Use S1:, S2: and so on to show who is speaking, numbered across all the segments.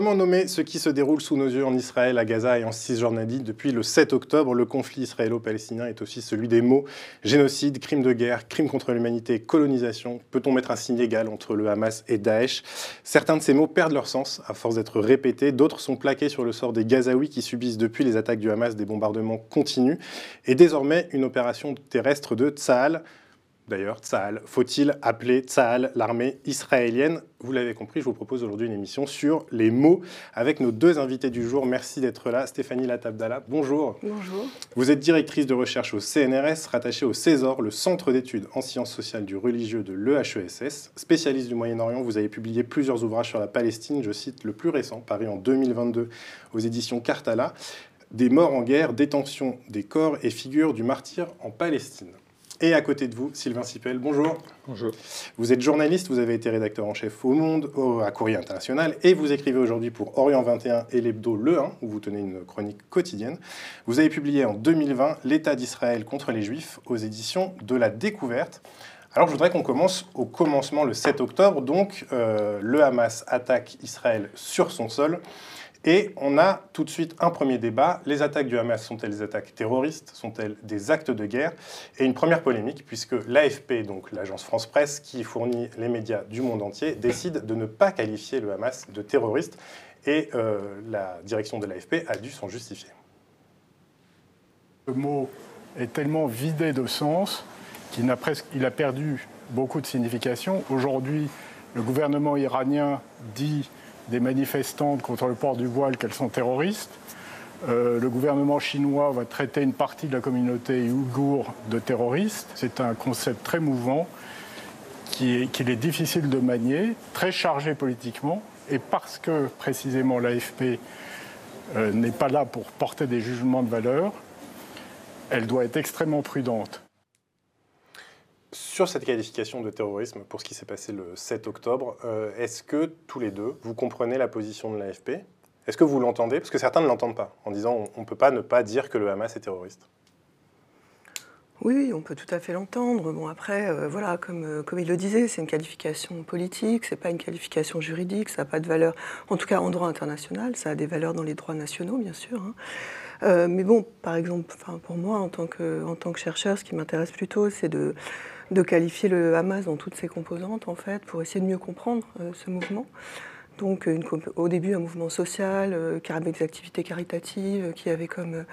S1: Comment nommer ce qui se déroule sous nos yeux en Israël, à Gaza et en Cisjordanie depuis le 7 octobre? Le conflit israélo-palestinien est aussi celui des mots génocide, crime de guerre, crime contre l'humanité, colonisation. Peut-on mettre un signe égal entre le Hamas et Daesh? Certains de ces mots perdent leur sens à force d'être répétés, d'autres sont plaqués sur le sort des Gazaouis qui subissent depuis les attaques du Hamas des bombardements continus. Et désormais une opération terrestre de Tsahal D'ailleurs, Tsahal, faut-il appeler Tsahal l'armée israélienne? Vous l'avez compris, je vous propose aujourd'hui une émission sur les mots avec nos deux invités du jour. Merci d'être là. Stéphanie Latabdala, bonjour.
S2: Bonjour.
S1: Vous êtes directrice de recherche au CNRS, rattachée au César, le Centre d'études en sciences sociales du religieux de l'EHESS. Spécialiste du Moyen-Orient, vous avez publié plusieurs ouvrages sur la Palestine. Je cite le plus récent, paru en 2022 aux éditions Cartala. Des morts en guerre, détention des corps et figures du martyr en Palestine. Et à côté de vous, Sylvain Sipel, bonjour.
S3: Bonjour.
S1: Vous êtes journaliste, vous avez été rédacteur en chef au Monde, à Courrier International, et vous écrivez aujourd'hui pour Orient 21 et l'Hebdo Le 1, où vous tenez une chronique quotidienne. Vous avez publié en 2020 L'État d'Israël contre les Juifs aux éditions de la Découverte. Alors je voudrais qu'on commence au commencement le 7 octobre. Donc euh, le Hamas attaque Israël sur son sol. Et on a tout de suite un premier débat. Les attaques du Hamas sont-elles des attaques terroristes? Sont-elles des actes de guerre? Et une première polémique, puisque l'AFP, donc l'agence France-Presse, qui fournit les médias du monde entier, décide de ne pas qualifier le Hamas de terroriste. Et euh, la direction de l'AFP a dû s'en justifier.
S3: Le mot est tellement vidé de sens qu'il presque, a perdu beaucoup de signification. Aujourd'hui, le gouvernement iranien dit des manifestantes contre le port du voile qu'elles sont terroristes. Euh, le gouvernement chinois va traiter une partie de la communauté ouïghour de terroristes. C'est un concept très mouvant qu'il est, difficile de manier, très chargé politiquement. Et parce que précisément l'AFP euh, n'est pas là pour porter des jugements de valeur, elle doit être extrêmement prudente.
S1: Sur cette qualification de terrorisme, pour ce qui s'est passé le 7 octobre, euh, est-ce que tous les deux, vous comprenez la position de l'AFP Est-ce que vous l'entendez? Parce que certains ne l'entendent pas, en disant on ne peut pas ne pas dire que le Hamas est terroriste.
S2: Oui, on peut tout à fait l'entendre. Bon, après, euh, voilà, comme, euh, comme il le disait, c'est une qualification politique, c'est pas une qualification juridique, ça n'a pas de valeur, en tout cas en droit international, ça a des valeurs dans les droits nationaux, bien sûr. Hein. mais bon, par exemple, pour moi, en tant que chercheur, ce qui m'intéresse plutôt, c'est de de qualifier le Hamas dans toutes ses composantes, en fait, pour essayer de mieux comprendre euh, ce mouvement. Donc, au début, un mouvement social, euh, des activités caritatives, euh, qui avait comme,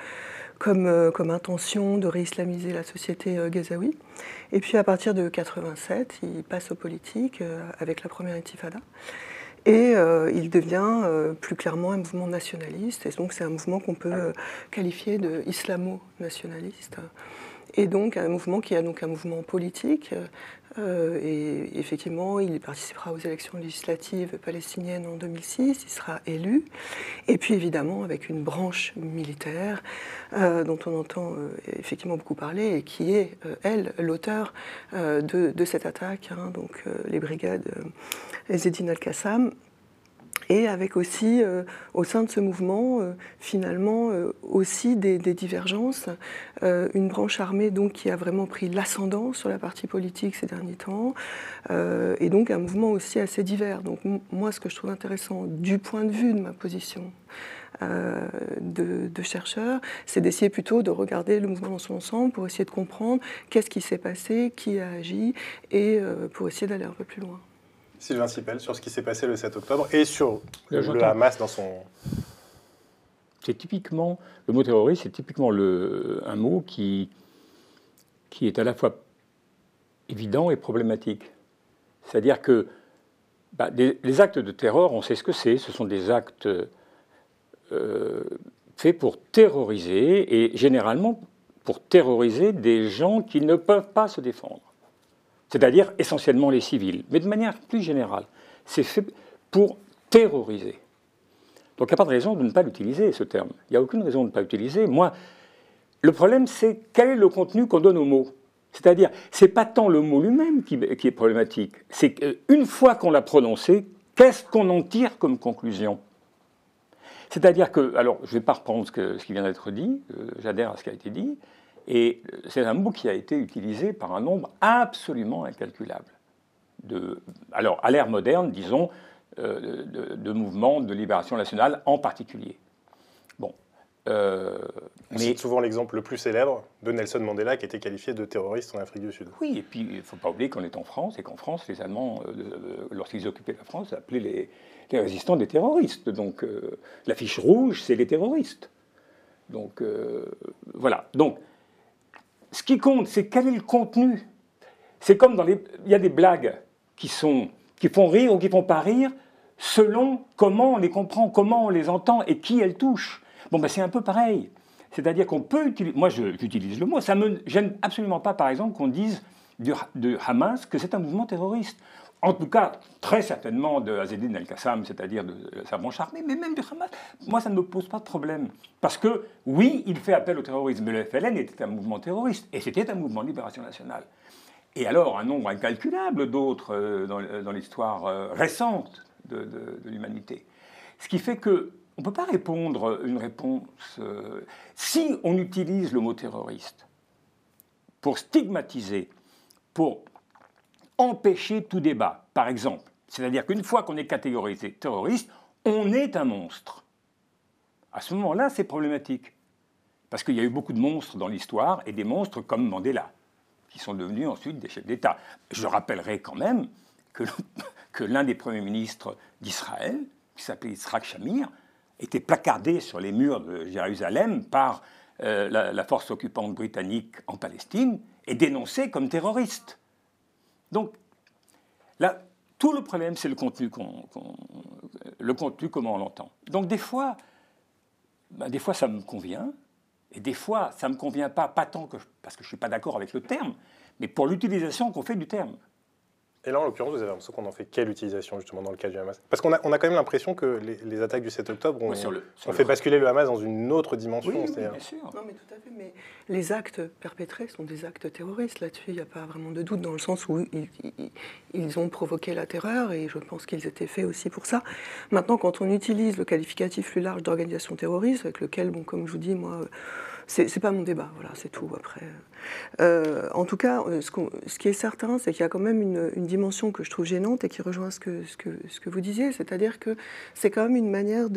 S2: comme, comme, intention de réislamiser la société gazaoui. Et puis, à partir de 87, il passe aux politiques avec la première intifada. Et il devient plus clairement un mouvement nationaliste. Et donc, c'est un mouvement qu'on peut qualifier de islamo-nationaliste et donc un mouvement qui est donc un mouvement politique. Euh, et effectivement, il participera aux élections législatives palestiniennes en 2006, il sera élu. Et puis évidemment, avec une branche militaire euh, dont on entend euh, effectivement beaucoup parler et qui est, elle, l'auteur de, cette attaque, hein, donc les brigades Zedin al-Qassam et avec aussi euh, au sein de ce mouvement euh, finalement euh, aussi des, divergences, une branche armée donc qui a vraiment pris l'ascendant sur la partie politique ces derniers temps, et donc un mouvement aussi assez divers. Donc moi ce que je trouve intéressant du point de vue de ma position de, de, chercheur, c'est d'essayer plutôt de regarder le mouvement dans son ensemble pour essayer de comprendre qu'est-ce qui s'est passé, qui a agi, et pour essayer d'aller un peu plus loin.
S1: Sylvain Sipel, sur ce qui s'est passé le 7 octobre et sur le Hamas dans son...
S4: C'est typiquement, le mot terroriste, c'est typiquement le, un mot qui, qui est à la fois évident et problématique. C'est-à-dire que bah, les actes de terreur, on sait ce que c'est, ce sont des actes euh, faits pour terroriser, et généralement pour terroriser des gens qui ne peuvent pas se défendre c'est-à-dire essentiellement les civils, mais de manière plus générale. C'est fait pour terroriser. Donc il n'y a pas de raison de ne pas l'utiliser, ce terme. Il n'y a aucune raison de ne pas l'utiliser. Moi, le problème, c'est quel est le contenu qu'on donne au mot. C'est-à-dire, ce n'est pas tant le mot lui-même qui, est problématique, c'est qu'une fois qu'on l'a prononcé, qu'est-ce qu'on en tire comme conclusion? C'est-à-dire que, alors, je ne vais pas reprendre ce, ce qui vient d'être dit, euh, j'adhère à ce qui a été dit, et c'est un mot qui a été utilisé par un nombre absolument incalculable. De, alors, à l'ère moderne, disons, de, mouvements de libération nationale en particulier. Bon.
S1: mais... C'est souvent l'exemple le plus célèbre de Nelson Mandela qui était qualifié de terroriste en Afrique du Sud.
S4: Oui, et puis il ne faut pas oublier qu'on est en France et qu'en France, les Allemands, lorsqu'ils occupaient la France, appelaient les, les résistants des terroristes. Donc la fiche rouge, c'est les terroristes. Donc voilà. Donc ce qui compte, c'est quel est le contenu. C'est comme dans les. Il y a des blagues qui, font rire ou qui font pas rire selon comment on les comprend, comment on les entend et qui elles touchent. Bon, ben c'est un peu pareil. C'est-à-dire qu'on peut utiliser. Moi, j'utilise le mot. Ça me gêne absolument pas, par exemple, qu'on dise de Hamas que c'est un mouvement terroriste en tout cas, très certainement de Azedine El-Qassam, c'est-à-dire de Savon Charmé, mais même du Hamas, moi, ça ne me pose pas de problème. Parce que, oui, il fait appel au terrorisme, mais le FLN était un mouvement terroriste, et c'était un mouvement de libération nationale. Et alors, un nombre incalculable d'autres euh, dans, l'histoire euh, récente de, l'humanité. Ce qui fait que on ne peut pas répondre une réponse. Euh, si on utilise le mot terroriste pour stigmatiser, pour empêcher tout débat, par exemple. C'est-à-dire qu'une fois qu'on est catégorisé terroriste, on est un monstre. À ce moment-là, c'est problématique. Parce qu'il y a eu beaucoup de monstres dans l'histoire, et des monstres comme Mandela, qui sont devenus ensuite des chefs d'État. Je rappellerai quand même que, l'un des premiers ministres d'Israël, qui s'appelait Yitzhak Shamir, était placardé sur les murs de Jérusalem par euh, la force occupante britannique en Palestine et dénoncé comme terroriste. Donc, là, tout le problème, c'est le contenu, le contenu, comment on l'entend. Donc, des fois, ben, des fois, ça me convient, et des fois, ça ne me convient pas, pas tant que, parce que je ne suis pas d'accord avec le terme, mais pour l'utilisation qu'on fait du terme.
S1: Et là, en l'occurrence, vous avez l'impression qu'on en fait quelle utilisation justement dans le cas du Hamas? Parce qu'on a, on a quand même l'impression que les, attaques du 7 octobre ont, fait basculer le Hamas dans une autre dimension.
S2: Oui, bien sûr. Non, mais tout à fait. Mais les actes perpétrés sont des actes terroristes. Là-dessus, il n'y a pas vraiment de doute dans le sens où ils, ils, ont provoqué la terreur et je pense qu'ils étaient faits aussi pour ça. Maintenant, quand on utilise le qualificatif plus large d'organisation terroriste, avec lequel, bon, comme je vous dis, moi c'est pas mon débat, voilà, c'est tout. Après, euh, en tout cas, euh, ce, qui est certain, c'est qu'il y a quand même une, dimension que je trouve gênante et qui rejoint ce que, vous disiez, c'est-à-dire que c'est quand même une manière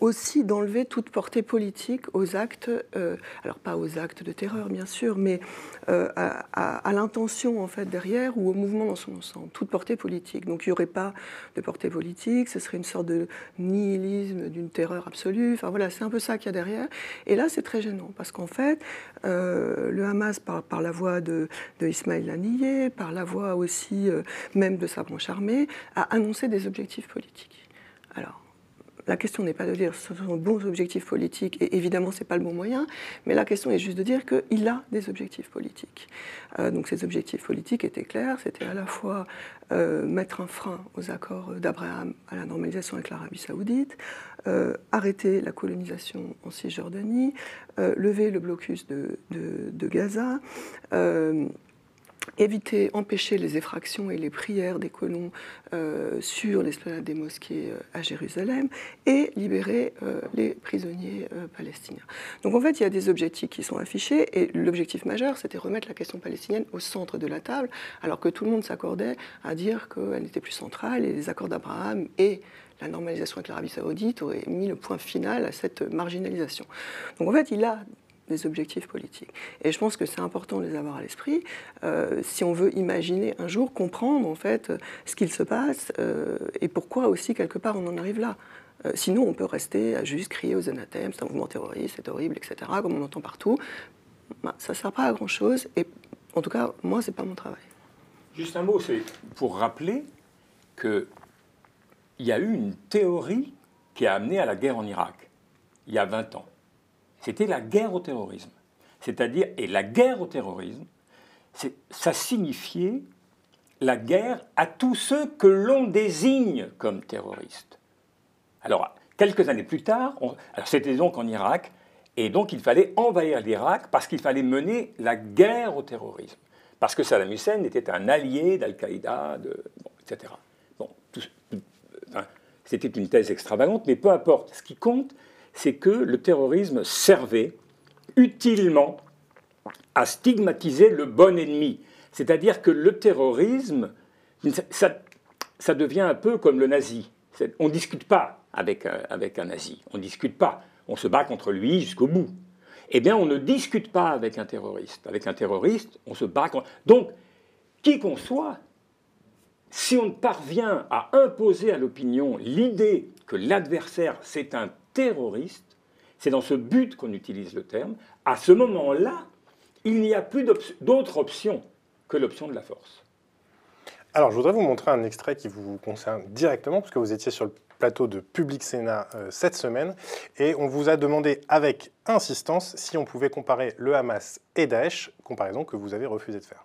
S2: aussi d'enlever toute portée politique aux actes, euh, alors pas aux actes de terreur bien sûr, mais à, l'intention en fait derrière ou au mouvement dans son ensemble, toute portée politique. Donc il n'y aurait pas de portée politique, ce serait une sorte de nihilisme, d'une terreur absolue. Enfin voilà, c'est un peu ça qu'il y a derrière. Et là, c'est très gênant parce qu'en fait, euh, Hamas, par, la voix de, de Ismaël Haniyeh, par la voix aussi euh, même de Sabron Charmé, a annoncé des objectifs politiques. La question n'est pas de dire ce sont bons objectifs politiques, et évidemment ce n'est pas le bon moyen, mais la question est juste de dire qu'il a des objectifs politiques. Euh, donc ces objectifs politiques étaient clairs, c'était à la fois euh, mettre un frein aux accords d'Abraham à la normalisation avec l'Arabie saoudite, euh, arrêter la colonisation en Cisjordanie, lever le blocus de, Gaza, éviter, empêcher les effractions et les prières des colons euh, sur l'esplanade des mosquées euh, à Jérusalem et libérer euh, les prisonniers palestiniens. Donc en fait, il y a des objectifs qui sont affichés et l'objectif majeur, c'était remettre la question palestinienne au centre de la table, alors que tout le monde s'accordait à dire qu'elle n'était plus centrale et les accords d'Abraham et la normalisation avec l'Arabie saoudite auraient mis le point final à cette marginalisation. Donc en fait, il a des objectifs politiques. Et je pense que c'est important de les avoir à l'esprit euh, si on veut imaginer un jour comprendre en fait ce qu'il se passe euh, et pourquoi aussi quelque part on en arrive là. Euh, sinon, on peut rester à juste crier aux anathèmes, c'est un mouvement terroriste, c'est horrible, etc., comme on entend partout. Bah, ça ne sert pas à grand-chose, et en tout cas, moi, ce n'est pas mon travail.
S4: Juste un mot, c'est pour rappeler qu'il y a eu une théorie qui a amené à la guerre en Irak, il y a 20 ans c'était la guerre au terrorisme. C'est-à-dire, et la guerre au terrorisme, ça signifiait la guerre à tous ceux que l'on désigne comme terroristes. Alors, quelques années plus tard, c'était donc en Irak, et donc il fallait envahir l'Irak parce qu'il fallait mener la guerre au terrorisme. Parce que Saddam Hussein était un allié d'Al-Qaïda, etc. Bon, c'était une thèse extravagante, mais peu importe. Ce qui compte, c'est que le terrorisme servait utilement à stigmatiser le bon ennemi. C'est-à-dire que le terrorisme, ça devient un peu comme le nazi. On ne discute pas avec, avec un nazi, on ne discute pas. On se bat contre lui jusqu'au bout. Eh bien, on ne discute pas avec un terroriste. Avec un terroriste, on se bat contre... Donc, qui qu'on soit, si on parvient à imposer à l'opinion l'idée que l'adversaire, c'est un terroriste, c'est dans ce but qu'on utilise le terme, à ce moment-là, il n'y a plus d'autre option que l'option de la force.
S1: Alors, je voudrais vous montrer un extrait qui vous concerne directement, parce que vous étiez sur le plateau de Public Sénat euh, cette semaine, et on vous a demandé avec insistance si on pouvait comparer le Hamas et Daesh, comparaison que vous avez refusé de faire.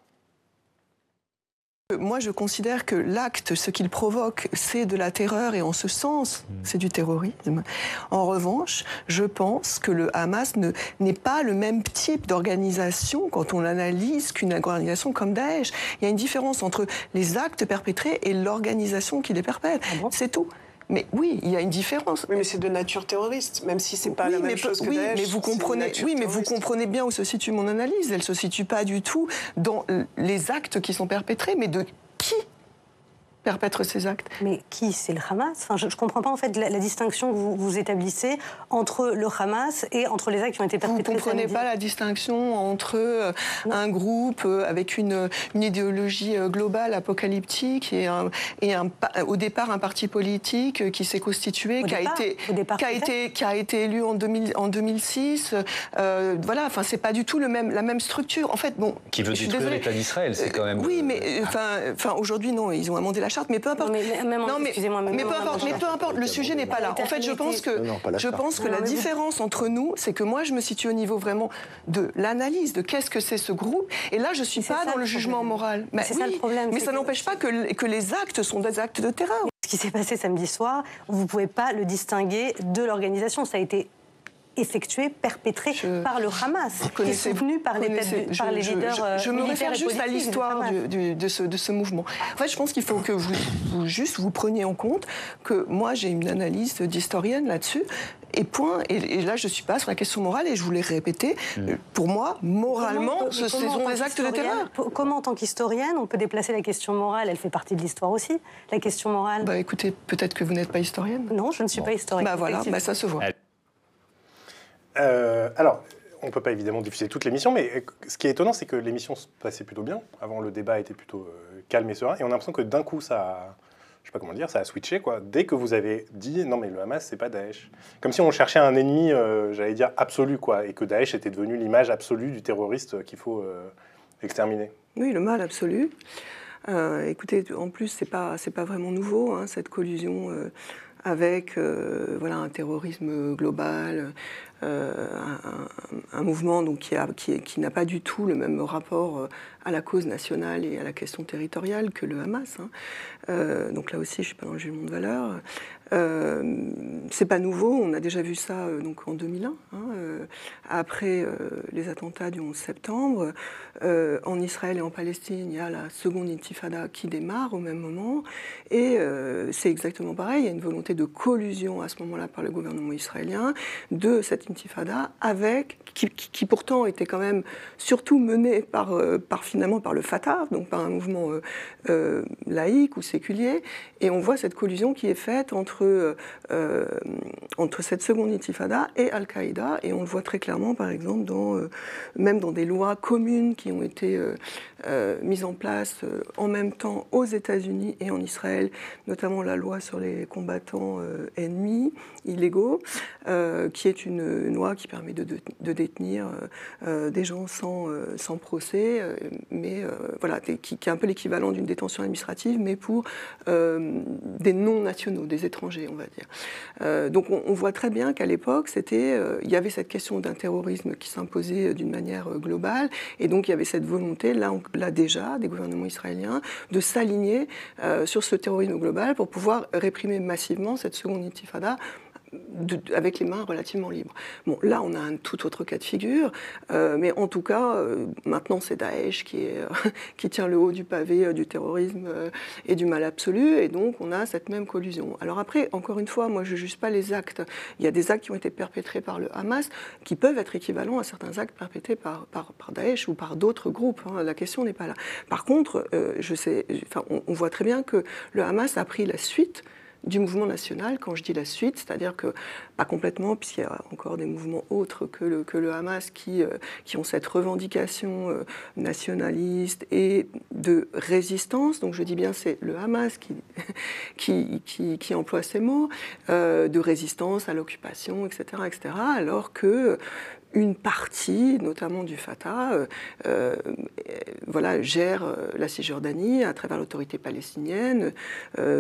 S2: Moi, je considère que l'acte, ce qu'il provoque, c'est de la terreur et en ce sens, mm. c'est du terrorisme. En revanche, je pense que le Hamas n'est pas le même type d'organisation quand on l'analyse qu'une organisation comme Daesh. Il y a une différence entre les actes perpétrés et l'organisation qui les perpètre. Ah c'est tout. Mais oui, il y a une différence.
S5: Oui, mais c'est de nature terroriste, même si c'est pas la même chose que
S2: oui,
S5: Daesh,
S2: mais vous comprenez, oui, mais vous comprenez bien où se situe mon analyse. Elle se situe pas du tout dans les actes qui sont perpétrés, mais de qui perpètre ces actes.
S6: Mais qui C'est le Hamas? Enfin, Je ne comprends pas en fait la, distinction que vous, vous, établissez entre le Hamas et entre les actes qui ont été perpétrés.
S2: Vous ne comprenez pas la distinction entre euh, un groupe euh, avec une, une, idéologie euh, globale, apocalyptique, et, un, et un, au départ un parti politique qui s'est constitué, qui, a été, qui, a été, qui a été élu en, 2000, en 2006. Euh, voilà, enfin, c'est pas du tout le même, la même structure. En fait, bon.
S7: Qui veut détruire l'État d'Israël, c'est quand même.
S2: Oui, mais enfin, aujourd'hui, non, ils ont amendé la charte mais peu importe.
S6: Mais, non, mais,
S2: mais, peu importe, mais peu importe, le sujet n'est pas là. En fait, je pense que, je pense que la différence entre nous, c'est que moi, je me situe au niveau vraiment de l'analyse, de qu'est-ce que c'est ce groupe. Et là, je ne suis pas dans le, jugement moral.
S6: Mais c'est ça le problème.
S2: Mais ça n'empêche pas que, que les actes sont des actes de terreur.
S6: Ce qui s'est passé samedi soir, vous ne pouvez pas le distinguer de l'organisation. Ça a été effectué, perpétré par le Hamas, qui est soutenu par les, par les leaders
S2: Je, je me réfère juste à l'histoire de, ce, de ce mouvement. En fait, je pense qu'il faut que vous, vous, juste vous preniez en compte que moi, j'ai une analyse d'historienne là-dessus. Et point. Et, là, je ne suis pas sur la question morale et je voulais répéter. Mm. Pour moi, moralement, ce sont des actes de terreur.
S6: Comment, en tant qu'historienne, on peut déplacer la question morale? Elle fait partie de l'histoire aussi. La question morale.
S2: Bah écoutez, peut-être que vous n'êtes pas historienne.
S6: Non, je ne suis pas historienne.
S2: Bah voilà, bah, ça se voit.
S1: Euh, alors, on ne peut pas évidemment diffuser toute l'émission, mais euh, ce qui est étonnant, c'est que l'émission se passait plutôt bien. Avant, le débat était plutôt euh, calme et serein. Et on a l'impression que d'un coup, ça a, je sais pas comment dire, ça a switché, quoi. Dès que vous avez dit, non, mais le Hamas, c'est pas Daesh. Comme si on cherchait un ennemi, j'allais dire, absolu, quoi. Et que Daesh était devenu l'image absolue du terroriste qu'il faut exterminer.
S2: Oui, le mal absolu. écoutez, en plus, c'est pas, pas vraiment nouveau, hein, cette collusion avec voilà, un terrorisme global, euh, un, mouvement qui n'a pas du tout le même rapport euh, à la cause nationale et à la question territoriale que le Hamas. Hein. Euh, donc là aussi, je ne suis pas dans le jugement de valeur. Euh, c'est pas nouveau, on a déjà vu ça donc en 2001, hein, après les attentats du 11 septembre. en Israël et en Palestine, il y a la seconde intifada qui démarre au même moment. Et c'est exactement pareil, il y a une volonté de collusion à ce moment-là par le gouvernement israélien de cette intifada, avec, qui, pourtant était quand même surtout menée par, euh, par, finalement par le Fatah, donc par un mouvement euh, euh, laïque ou séculier, et on voit cette collusion qui est faite entre, entre cette seconde intifada et Al-Qaïda, et on le voit très clairement par exemple dans, même dans des lois communes qui ont été mises en place en même temps aux États-Unis et en Israël, notamment la loi sur les combattants ennemis illégaux, qui est une, loi qui permet de, détenir euh, euh, des gens sans, euh, procès, mais voilà, qui, est un peu l'équivalent d'une détention administrative, mais pour des non-nationaux, des étrangers, on va dire. donc on, voit très bien qu'à l'époque, c'était, il y avait cette question d'un terrorisme qui s'imposait d'une manière globale, et donc il y avait cette volonté, là, là déjà, des gouvernements israéliens, de s'aligner sur ce terrorisme global pour pouvoir réprimer massivement cette seconde intifada avec les mains relativement libres. Bon, là, on a un tout autre cas de figure, euh, mais en tout cas, euh, maintenant, c'est Daesh qui, est, qui tient le haut du pavé du terrorisme et du mal absolu, et donc on a cette même collusion. Alors après, encore une fois, moi, je ne juge pas les actes. Il y a des actes qui ont été perpétrés par le Hamas qui peuvent être équivalents à certains actes perpétrés par, par, Daesh ou par d'autres groupes. Hein. La question n'est pas là. Par contre, je sais, enfin, on voit très bien que le Hamas a pris la suite du mouvement national. Quand je dis la suite, c'est-à-dire que, pas complètement, puisqu'il y a encore des mouvements autres que le, que le Hamas qui, euh, qui ont cette revendication euh, nationaliste et de résistance. Donc je dis bien c'est le Hamas qui, qui, qui, emploie ces mots, euh, de résistance à l'occupation, etc., etc. Alors que une partie, notamment du Fatah, euh, euh, voilà, gère euh, la Cisjordanie à travers l'autorité palestinienne,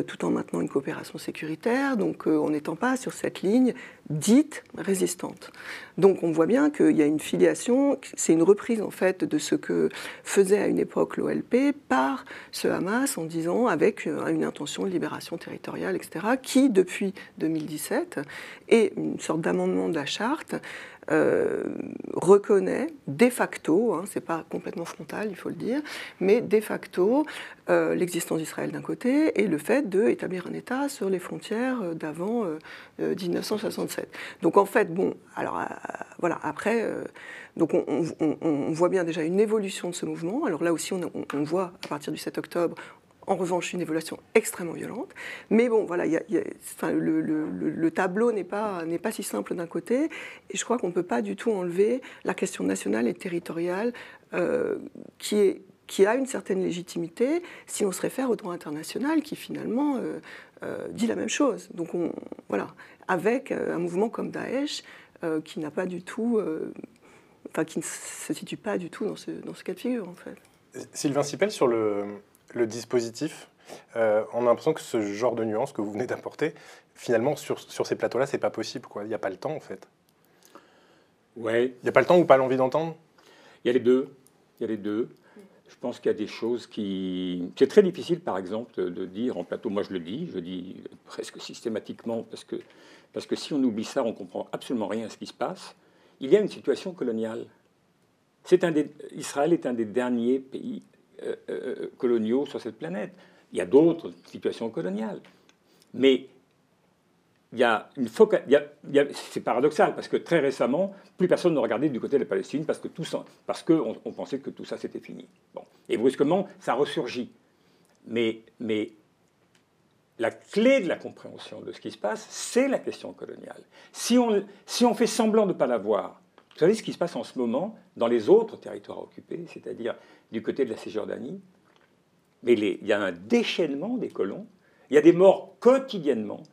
S2: tout en maintenant une coopération sécuritaire, donc en n'étant pas sur cette ligne dite résistante. Donc on voit bien qu'il y a une filiation, c'est une reprise en fait de ce que faisait à une époque l'OLP par ce Hamas en disant avec une intention de libération territoriale, etc., qui depuis 2017 est une sorte d'amendement de la charte euh, reconnaît de facto, hein, c'est pas complètement frontal, il faut le dire, mais de facto euh, l'existence d'Israël d'un côté et le fait d'établir un État sur les frontières d'avant 1967. Euh, donc en fait, bon, alors voilà, après, donc on, voit bien déjà une évolution de ce mouvement. Alors là aussi, on voit à partir du 7 octobre, en revanche une évolution extrêmement violente. Mais bon, voilà, le, tableau n'est pas, si simple d'un côté, et je crois qu'on ne peut pas du tout enlever la question nationale et territoriale euh, qui a une certaine légitimité si on se réfère au droit international qui finalement euh, euh, dit la même chose. Donc on, voilà, avec un mouvement comme Daesh qui n'a pas du tout, enfin qui ne se situe pas du tout dans ce, dans ce cas de figure en fait.
S1: Sylvain Sipel, sur le, le dispositif, euh, on a l'impression que ce genre de nuance que vous venez d'apporter, finalement, sur, sur ces plateaux-là, c'est pas possible. Quoi. Il n'y a pas le temps, en fait.
S4: Ouais.
S1: Il n'y a pas le temps ou pas l'envie d'entendre?
S4: Il y a les deux. Il y a les deux. Je pense qu'il y a des choses qui... C'est très difficile, par exemple, de dire en plateau, moi je le dis, je dis presque systématiquement, parce que, parce que si on oublie ça, on comprend absolument rien à ce qui se passe. Il y a une situation coloniale. C'est un des... Israël est un des derniers pays euh, euh, coloniaux sur cette planète. Il y a d'autres situations coloniales. Mais il y a une c'est paradoxal parce que très récemment, plus personne ne regardait du côté de la Palestine parce que tout qu'on on pensait que tout ça c'était fini. Bon. Et brusquement, ça ressurgit. Mais, mais la clé de la compréhension de ce qui se passe, c'est la question coloniale. Si on, si on fait semblant de ne pas la voir, vous savez ce qui se passe en ce moment dans les autres territoires occupés, c'est-à-dire du côté de la Cisjordanie? Mais il y a un déchaînement des colons, il y a des morts quotidiennement,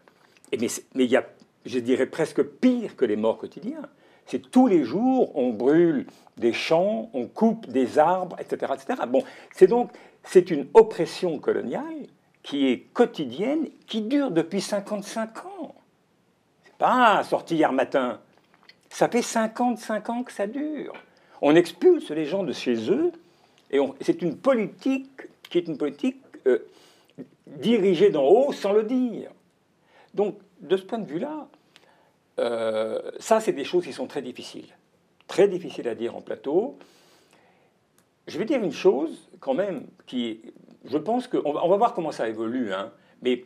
S4: et mais, mais il y a, je dirais presque pire que les morts quotidiens. C'est tous les jours, on brûle des champs, on coupe des arbres, etc. etc. Bon, c'est donc c'est une oppression coloniale qui est quotidienne, qui dure depuis 55 ans. C'est pas sorti hier matin. Ça fait 55 ans que ça dure. On expulse les gens de chez eux et c'est une politique qui est une politique euh, dirigée d'en haut sans le dire. Donc, de ce point de vue-là, euh, ça, c'est des choses qui sont très difficiles. Très difficiles à dire en plateau. Je vais dire une chose, quand même, qui, je pense va, on va voir comment ça évolue, hein, mais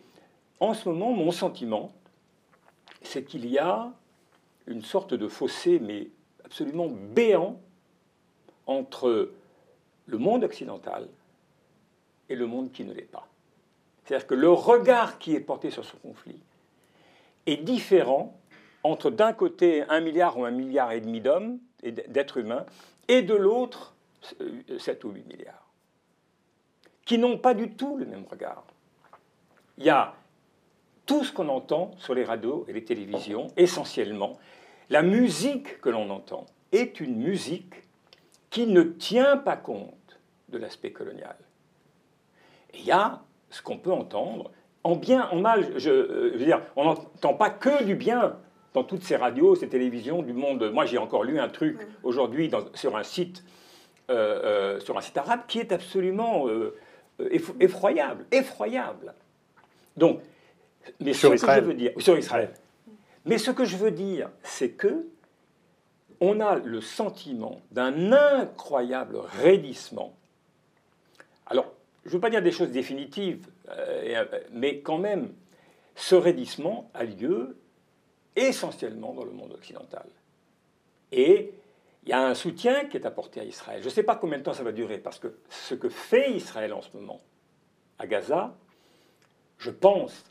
S4: en ce moment, mon sentiment, c'est qu'il y a une sorte de fossé, mais absolument béant, entre le monde occidental et le monde qui ne l'est pas. C'est-à-dire que le regard qui est porté sur ce conflit est différent entre d'un côté un milliard ou un milliard et demi d'hommes et d'êtres humains et de l'autre 7 ou 8 milliards, qui n'ont pas du tout le même regard. Il y a tout ce qu'on entend sur les radios et les télévisions, essentiellement, la musique que l'on entend est une musique qui ne tient pas compte de l'aspect colonial. il y a ce qu'on peut entendre, en bien, en mal, je, euh, veux dire, on n'entend pas que du bien dans toutes ces radios, ces télévisions du monde. Moi, j'ai encore lu un truc aujourd'hui sur un site, euh, euh, sur un site arabe qui est absolument effroyable, effroyable. Donc, mais
S1: sur
S4: ce
S1: Israël.
S4: que je veux dire, sur Israël. Mais ce que je veux dire, c'est que on a le sentiment d'un incroyable raidissement. Alors, je ne veux pas dire des choses définitives, euh, euh, mais quand même, ce raidissement a lieu essentiellement dans le monde occidental. Et il y a un soutien qui est apporté à Israël. Je ne sais pas combien de temps ça va durer, parce que ce que fait Israël en ce moment à Gaza, je pense,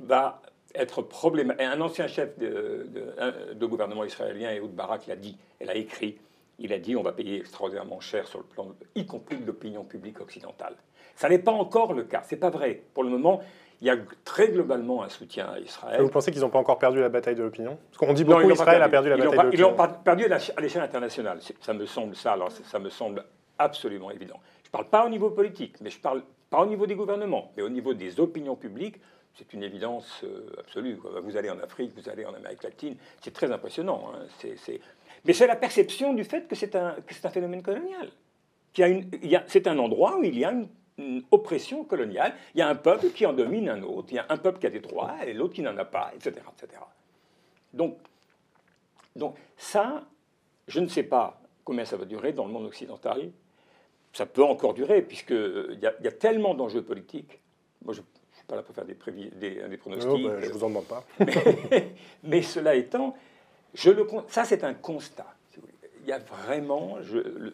S4: va être problématique. Un ancien chef de, gouvernement israélien, Ehud Barak, l'a dit, elle a écrit, il a dit on va payer extraordinairement cher sur le plan, y compris de l'opinion publique occidentale. Ça n'est pas encore le cas, c'est pas vrai. Pour le moment, il y a très globalement un soutien à Israël.
S1: Vous pensez qu'ils n'ont pas encore perdu la bataille de l'opinion? Parce qu'on dit beaucoup qu'Israël a perdu la bataille de l'opinion.
S4: Ils l'ont perdu à l'échelle internationale. Ça me semble ça, alors ça me semble absolument évident. Je ne parle pas au niveau politique, mais je parle pas au niveau des gouvernements, mais au niveau des opinions publiques. C'est une évidence euh, absolue. Vous allez en Afrique, vous allez en Amérique latine, c'est très impressionnant. Hein. Mais c'est la perception du fait que c'est un, phénomène colonial. C'est un endroit où il y a une oppression coloniale. Il y a un peuple qui en domine un autre, il y a un peuple qui a des droits et l'autre qui n'en a pas, etc. etc. Donc, donc ça, je ne sais pas combien ça va durer dans le monde occidental. Ça peut encore durer, puisqu'il y, a, y a tellement d'enjeux politiques. Moi, je pas là pour faire des, des, pronostics.
S1: Non, ben, je ne vous en demande pas.
S4: mais, cela étant, je le, ça, c'est un constat il y a vraiment,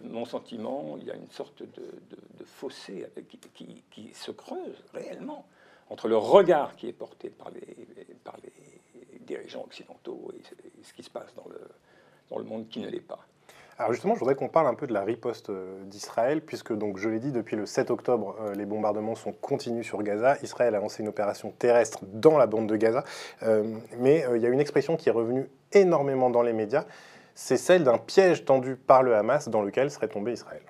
S4: mon sentiment, il y a une sorte de, fossé qui, se creuse réellement entre le regard qui est porté par les, par les dirigeants occidentaux et ce qui se passe dans le, dans le monde qui ne l'est pas.
S1: Alors justement, je voudrais qu'on parle un peu de la riposte euh, d'Israël, puisque je l'ai dit, depuis le 7 octobre, euh, les bombardements sont continus sur Gaza. Israël a lancé une opération terrestre dans la bande de Gaza, euh, mais il y a une expression qui est revenue énormément dans les médias, c'est celle d'un piège tendu par le Hamas dans lequel serait tombé Israël.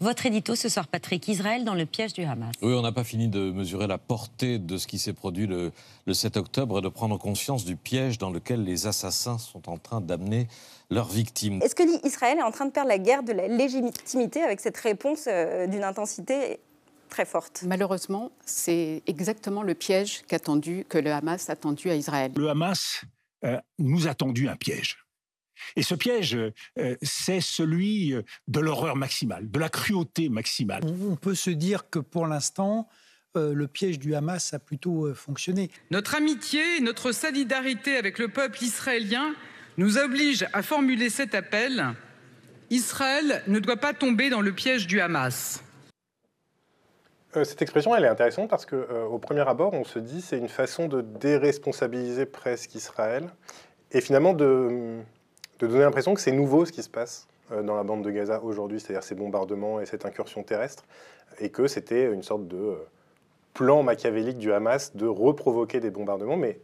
S8: Votre édito ce soir, Patrick, Israël dans le piège du Hamas.
S9: Oui, on n'a pas fini de mesurer la portée de ce qui s'est produit le, 7 octobre et de prendre conscience du piège dans lequel les assassins sont en train d'amener leurs victimes.
S10: Est-ce que Israël est en train de perdre la guerre de la légitimité avec cette réponse euh, d'une intensité très forte?
S11: Malheureusement, c'est exactement le piège qu'attendu, que le Hamas a tendu à Israël.
S12: Le Hamas euh, nous a tendu un piège. Et ce piège, euh, c'est celui euh, de l'horreur maximale, de la cruauté maximale.
S13: On peut se dire que pour l'instant, le piège du Hamas a plutôt fonctionné.
S14: Notre amitié et notre solidarité avec le peuple israélien nous obligent à formuler cet appel. Israël ne doit pas tomber dans le piège du Hamas.
S1: Euh, cette expression, elle est intéressante parce qu'au euh, premier abord, on se dit c'est une façon de déresponsabiliser presque Israël et finalement de, donner l'impression que c'est nouveau ce qui se passe euh, dans la bande de Gaza aujourd'hui, c'est-à-dire ces bombardements et cette incursion terrestre, et que c'était une sorte de plan machiavélique du Hamas de reprovoquer des bombardements. Mais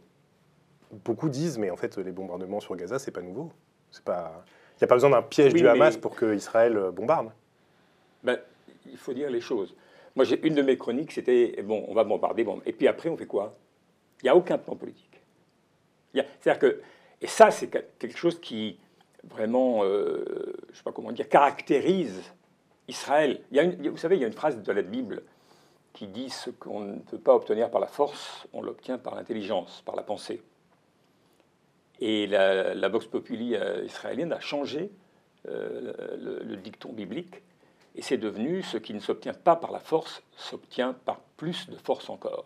S1: beaucoup disent, mais en fait, les bombardements sur Gaza, c'est pas nouveau. C'est pas, il n'y a pas besoin d'un piège du Hamas pour que Israël bombarde.
S4: Ben, il faut dire les choses. Moi, j'ai une de mes chroniques, c'était bon, on va bombarder, bon, et puis après, on fait quoi? Il n'y a aucun plan politique. C'est-à-dire que, et ça, c'est quelque chose qui vraiment, euh, je ne sais pas comment dire, caractérise Israël. Vous savez, il y a une phrase de la Bible qui dit ce qu'on ne peut pas obtenir par la force, on l'obtient par l'intelligence, par la pensée. Et la, la Vox Populi euh, israélienne a changé euh, le, dicton biblique et c'est devenu ce qui ne s'obtient pas par la force, s'obtient par plus de force encore.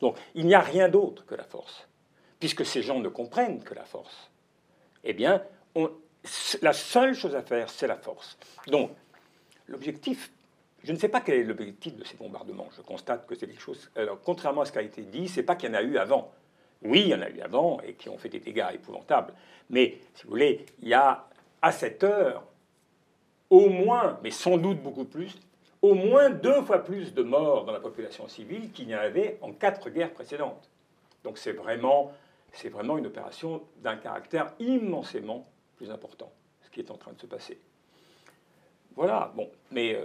S4: Donc il n'y a rien d'autre que la force. Puisque ces gens ne comprennent que la force, eh bien, la seule chose à faire, c'est la force. Donc, l'objectif, je ne sais pas quel est l'objectif de ces bombardements. Je constate que c'est quelque chose. Alors, contrairement à ce qui a été dit, c'est pas qu'il y en a eu avant. Oui, il y en a eu avant et qui ont fait des dégâts épouvantables. Mais, si vous voulez, il y a à cette heure au moins, mais sans doute beaucoup plus, au moins deux fois plus de morts dans la population civile qu'il n'y en avait en quatre guerres précédentes. Donc c'est vraiment, c'est vraiment une opération d'un caractère immensément plus important, ce qui est en train de se passer. Voilà, bon, mais... Euh,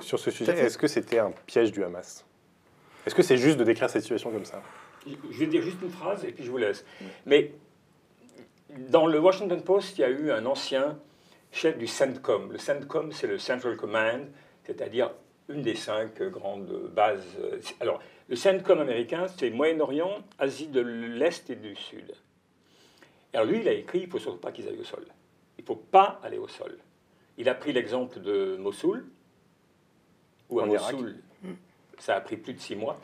S1: Sur ce sujet, est-ce que c'était un piège du Hamas? Est-ce que c'est juste de décrire cette situation comme ça?
S4: Je vais dire juste une phrase et puis je vous laisse. Mais dans le Washington Post, il y a eu un ancien chef du CENTCOM. Le CENTCOM, c'est le Central Command, c'est-à-dire une des cinq grandes bases. Alors, Le CENTCOM américain, c'est Moyen-Orient, Asie de l'Est et du Sud. Alors lui, il a écrit, il ne faut surtout pas qu'ils aillent au sol. Il ne faut pas aller au sol. Il a pris l'exemple de Mossoul, où à Mossoul, ça a pris plus de six mois.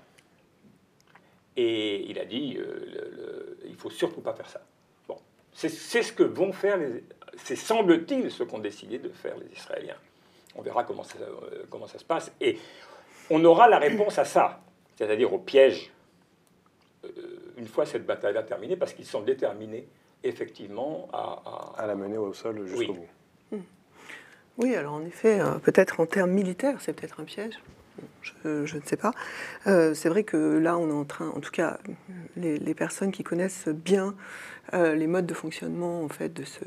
S4: Et il a dit, euh, il ne faut surtout pas faire ça. Bon, c'est ce que vont faire les... C'est semble-t-il ce qu'ont décidé de faire les Israéliens. On verra comment ça, euh, comment ça se passe. Et on aura la réponse à ça, c'est-à-dire au piège, euh, une fois cette bataille-là terminée, parce qu'ils sont déterminés effectivement à,
S1: à... la mener au sol jusqu'au bout.
S2: Hmm. Oui, alors en effet, peut-être en termes militaires, c'est peut-être un piège je, ne sais pas. Euh, c'est vrai que là, on est en train, en tout cas, les, personnes qui connaissent bien euh, les modes de fonctionnement en fait de ce,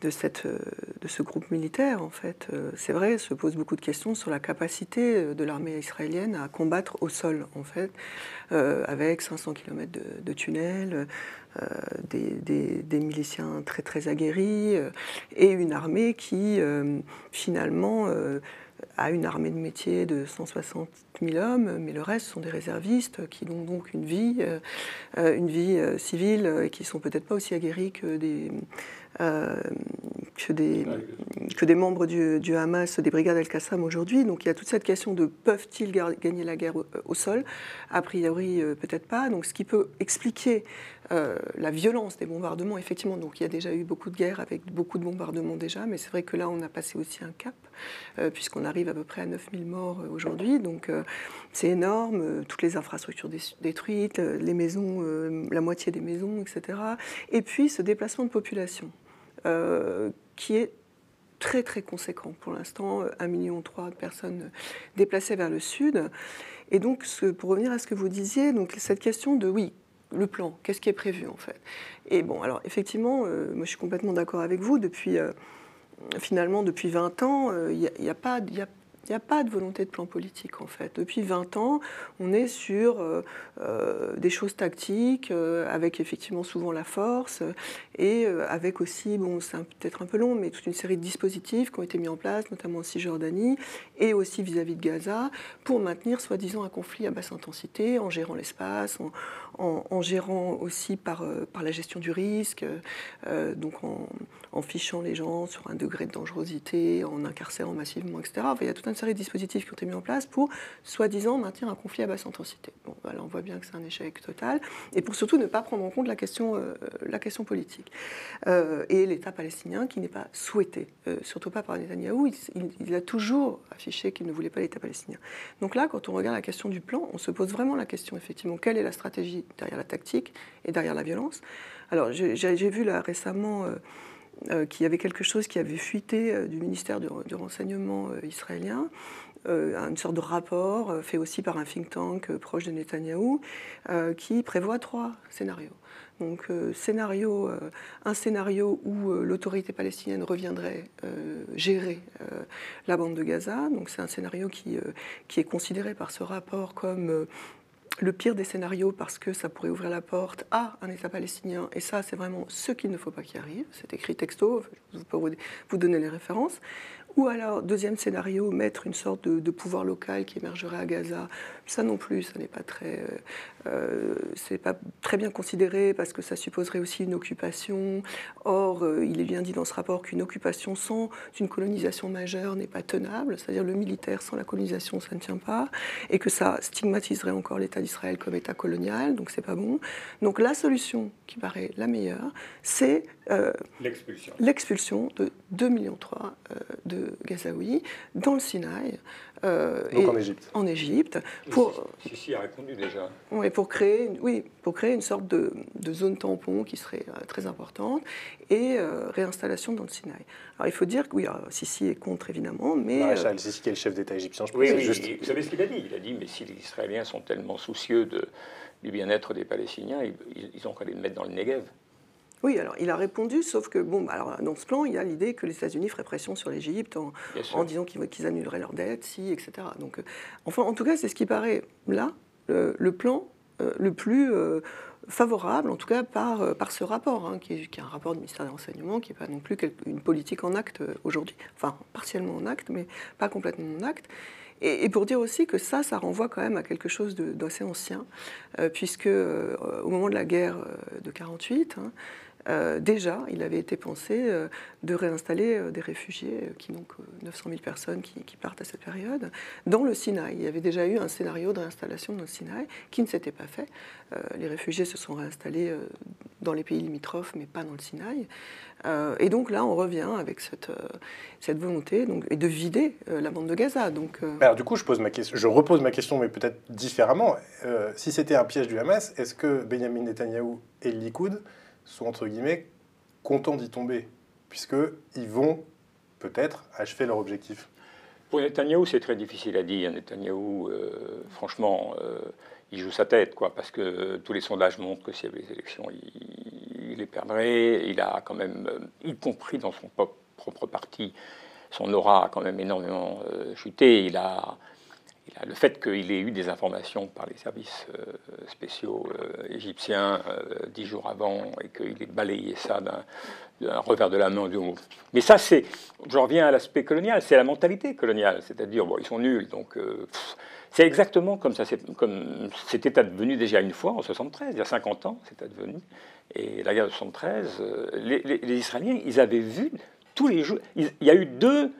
S2: de, cette, de ce groupe militaire, en fait, euh, c'est vrai, se posent beaucoup de questions sur la capacité de l'armée israélienne à combattre au sol, en fait, avec 500 km de, tunnels, des, des, miliciens très très aguerris et une armée qui finalement à une armée de métier de 160 000 hommes, mais le reste sont des réservistes qui ont donc une vie, euh, euh, une vie euh, civile et qui sont peut-être pas aussi aguerris que des, que des, que des membres du, Hamas, des brigades Al-Qassam aujourd'hui. Donc il y a toute cette question de peuvent-ils gagner la guerre au, sol? A priori, peut-être pas. Donc ce qui peut expliquer la violence des bombardements, effectivement, donc il y a déjà eu beaucoup de guerres avec beaucoup de bombardements déjà, mais c'est vrai que là on a passé aussi un cap, puisqu'on arrive à peu près à 9000 morts aujourd'hui. Donc c'est énorme, euh, toutes les infrastructures détruites, euh, les maisons, euh, la moitié des maisons, etc. Et puis ce déplacement de population qui est très très conséquent. Pour l'instant, 1,3 million de personnes déplacées vers le sud. Et donc, pour revenir à ce que vous disiez, donc cette question de oui, le plan, qu'est-ce qui est prévu en fait? Et bon, alors effectivement, moi je suis complètement d'accord avec vous, depuis finalement depuis 20 ans, il n'y a, pas, a il n'y a pas de volonté de plan politique en fait. Depuis 20 ans, on est sur euh, euh, des choses tactiques, euh, avec effectivement souvent la force, et avec aussi, bon c'est peut-être un peu long, mais toute une série de dispositifs qui ont été mis en place, notamment en Cisjordanie, et aussi vis-à-vis de Gaza, pour maintenir soi-disant un conflit à basse intensité, en gérant l'espace, gérant aussi par, par la gestion du risque, donc en, en, fichant les gens sur un degré de dangerosité, en incarcérant massivement, etc. il y a tout un série de dispositifs qui ont été mis en place pour, soi-disant, maintenir un conflit à basse intensité. Bon, voilà, on voit bien que c'est un échec total, et pour surtout ne pas prendre en compte la question, euh, politique. Euh, et l'État palestinien qui n'est pas souhaité, euh, surtout pas par Netanyahou, il a toujours affiché qu'il ne voulait pas l'État palestinien. Donc là, quand on regarde la question du plan, on se pose vraiment la question, effectivement, quelle est la stratégie derrière la tactique et derrière la violence Alors, j'ai vu là récemment... Euh, qu'il y avait quelque chose qui avait fuité euh, du ministère du, renseignement euh, israélien, une sorte de rapport fait aussi par un think tank proche de Netanyahou, qui prévoit trois scénarios. Donc, scénario, un scénario où l'autorité palestinienne reviendrait gérer la bande de Gaza. Donc, c'est un scénario qui, qui est considéré par ce rapport comme le pire des scénarios parce que ça pourrait ouvrir la porte à un État palestinien. Et ça, c'est vraiment ce qu'il ne faut pas qu'il arrive. C'est écrit texto, je peux vous donner les références. Ou alors, deuxième scénario, mettre une sorte de, pouvoir local qui émergerait à Gaza. Ça non plus, ça n'est pas très, euh, euh, c'est pas très bien considéré parce que ça supposerait aussi une occupation. Or, euh, il est bien dit dans ce rapport qu'une occupation sans une colonisation majeure n'est pas tenable, c'est-à-dire le militaire sans la colonisation, ça ne tient pas, et que ça stigmatiserait encore l'État d'Israël comme État colonial, donc c'est pas bon. Donc la solution qui paraît la meilleure, c'est l'expulsion de 2,3 millions de Gazaoui dans le Sinaï.
S1: Euh, Donc en Égypte.
S2: En Égypte. Pour,
S4: si, a répondu déjà.
S2: Oui, pour créer, oui, pour créer une sorte de, zone tampon qui serait euh, très importante et euh, réinstallation dans le Sinaï. Alors il faut dire que oui, Sisi est contre évidemment, mais.
S1: Maréchal Sisi qui est le chef d'État égyptien, je
S4: pense. Oui, oui juste... vous savez ce qu'il a dit? Il a dit mais si les Israéliens sont tellement soucieux de, du bien-être des Palestiniens, ils, ils ont qu'à les mettre dans le Negev.
S2: Oui, alors il a répondu, sauf que bon, bah, alors, dans ce plan, il y a l'idée que les États-Unis feraient pression sur l'Égypte en, en, disant qu'ils annuleraient leurs dettes, si, etc. Donc, euh, enfin, en tout cas, c'est ce qui paraît là, le, plan euh, le plus euh, favorable, en tout cas par, par ce rapport, hein, qui, est, qui, est, un rapport du ministère des Renseignements, qui n'est pas non plus une politique en acte aujourd'hui, enfin partiellement en acte, mais pas complètement en acte. Et, pour dire aussi que ça, ça renvoie quand même à quelque chose d'assez ancien, puisque au moment de la guerre de 48, euh, déjà, il avait été pensé euh, de réinstaller euh, des réfugiés, qui donc 900 000 personnes qui, partent à cette période, dans le Sinaï. Il y avait déjà eu un scénario de réinstallation dans le Sinaï qui ne s'était pas fait. les réfugiés se sont réinstallés dans les pays limitrophes, mais pas dans le Sinaï. et donc là, on revient avec cette, volonté donc, et de vider la bande de Gaza. Donc,
S1: Alors du coup, je, pose ma question, je repose ma question, mais peut-être différemment. si c'était un piège du Hamas, est-ce que Benjamin Netanyahou et le Likoud sont entre guillemets contents d'y tomber, puisqu'ils vont peut-être achever leur objectif.
S4: Pour Netanyahou, c'est très difficile à dire. Netanyahou, euh, franchement, euh, il joue sa tête, quoi, parce que tous les sondages montrent que s'il y avait les élections, il, les perdrait. Il a quand même, euh, y compris dans son propre parti, son aura a quand même énormément chuté. Il a, le fait qu'il ait eu des informations par les services euh, spéciaux euh, égyptiens euh, dix jours avant et qu'il ait balayé ça d'un revers de la main. Mais ça, c'est, je reviens à l'aspect colonial, c'est la mentalité coloniale, c'est-à-dire, ils sont nuls, donc c'est exactement comme ça, comme c'était advenu déjà une fois en 73, il y a 50 ans, c'est advenu. Et la guerre de 73, les, les, Israéliens, ils avaient vu tous les jours, il y a eu deux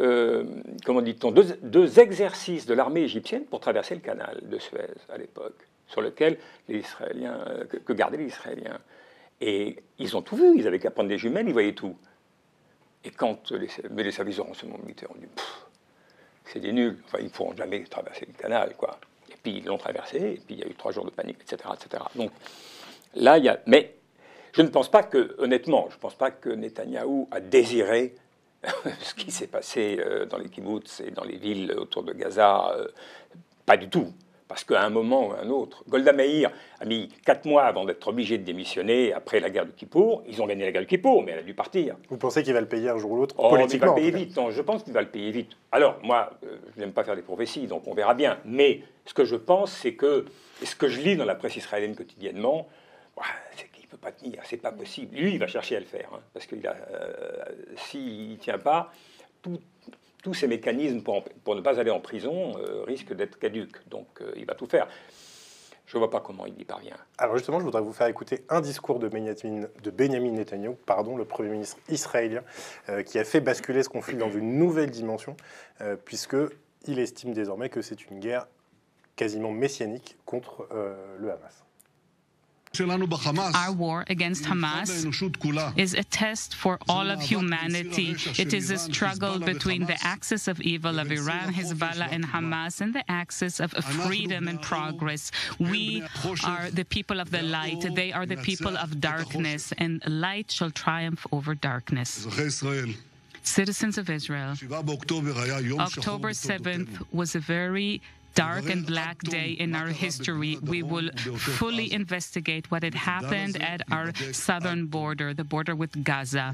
S4: euh, comment dit-on, deux, exercices de l'armée égyptienne pour traverser le canal de Suez à l'époque, sur lequel les Israéliens, euh, que, gardaient les Israéliens. Et ils ont tout vu, ils avaient qu'à prendre des jumelles, ils voyaient tout. Et quand les, mais les services de renseignement militaire ont dit, c'est des nuls, enfin, ils ne pourront jamais traverser le canal, quoi. Et puis ils l'ont traversé, et puis il y a eu trois jours de panique, etc., etc. Donc là, il y a. Mais je ne pense pas que, honnêtement, je ne pense pas que Netanyahou a désiré ce qui s'est passé euh, dans les kibbutz et dans les villes autour de Gaza, euh, pas du tout. Parce qu'à un moment ou à un autre, Golda Meir a mis quatre mois avant d'être obligé de démissionner après la guerre de Kippour. Ils ont gagné la guerre de Kippour, mais elle a dû partir.
S1: Vous pensez qu'il va le payer un jour ou l'autre
S4: oh, Il va le payer vite. je pense qu'il va le payer vite. Alors, moi, euh, je n'aime pas faire des prophéties, donc on verra bien. Mais ce que je pense, c'est que, et ce que je lis dans la presse israélienne quotidiennement, c'est pas tenir, c'est pas possible. Lui, il va chercher à le faire, hein, parce que euh, s'il ne tient pas, tous ces mécanismes pour, pour, ne pas aller en prison euh, risquent d'être caduques. Donc euh, il va tout faire. Je ne vois pas comment il y parvient.
S1: Alors justement, je voudrais vous faire écouter un discours de Benjamin, de Benjamin Netanyahu, pardon, le Premier ministre israélien, qui a fait basculer ce conflit dans une nouvelle dimension, puisqu'il estime désormais que c'est une guerre quasiment messianique contre le Hamas.
S15: Our war against Hamas is a test for all of humanity. It is a struggle between the axis of evil of Iran, Hezbollah, and Hamas, and the axis of freedom and progress. We are the people of the light, they are the people of darkness, and light shall triumph over darkness. Citizens of Israel, October 7th was a very dark and black day in our history. We will fully investigate what had happened at our southern border, the border with Gaza.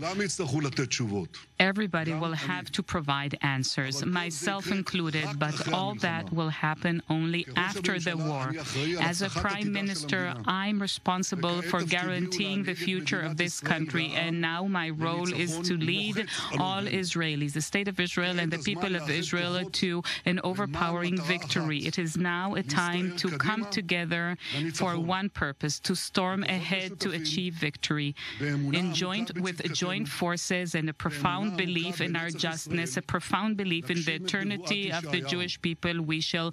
S15: Everybody will have to provide answers, myself included, but all that will happen only after the war. As a prime minister, I'm responsible for guaranteeing the future of this country, and now my role is to lead all Israelis, the state of Israel, and the people of Israel to an overpowering victory it is now a time to come together for one purpose, to storm ahead to achieve victory. In joint with joint forces and a profound belief in our justness, a profound belief in the eternity of the Jewish people, we shall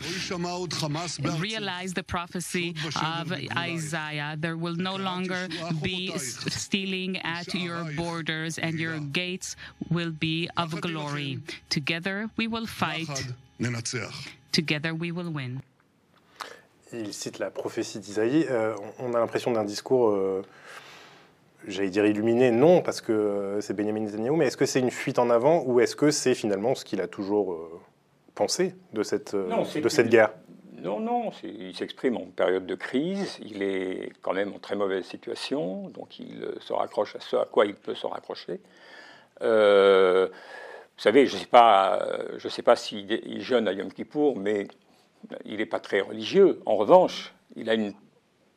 S15: realize the prophecy of Isaiah. There will no longer be stealing at your borders, and your gates will be of glory. Together we will fight. Together we will win.
S1: Il cite la prophétie d'Isaïe. Euh, on a l'impression d'un discours, euh, j'allais dire illuminé, non, parce que euh, c'est Benjamin Netanyahu, mais est-ce que c'est une fuite en avant ou est-ce que c'est finalement ce qu'il a toujours euh, pensé de cette,
S4: non,
S1: de cette guerre?
S4: Non, non, il s'exprime en période de crise, il est quand même en très mauvaise situation, donc il se raccroche à ce à quoi il peut se raccrocher. Vous savez, je ne sais pas, euh, je sais pas s'il jeûne à Yom Kippour, mais il n'est pas très religieux. En revanche, il a une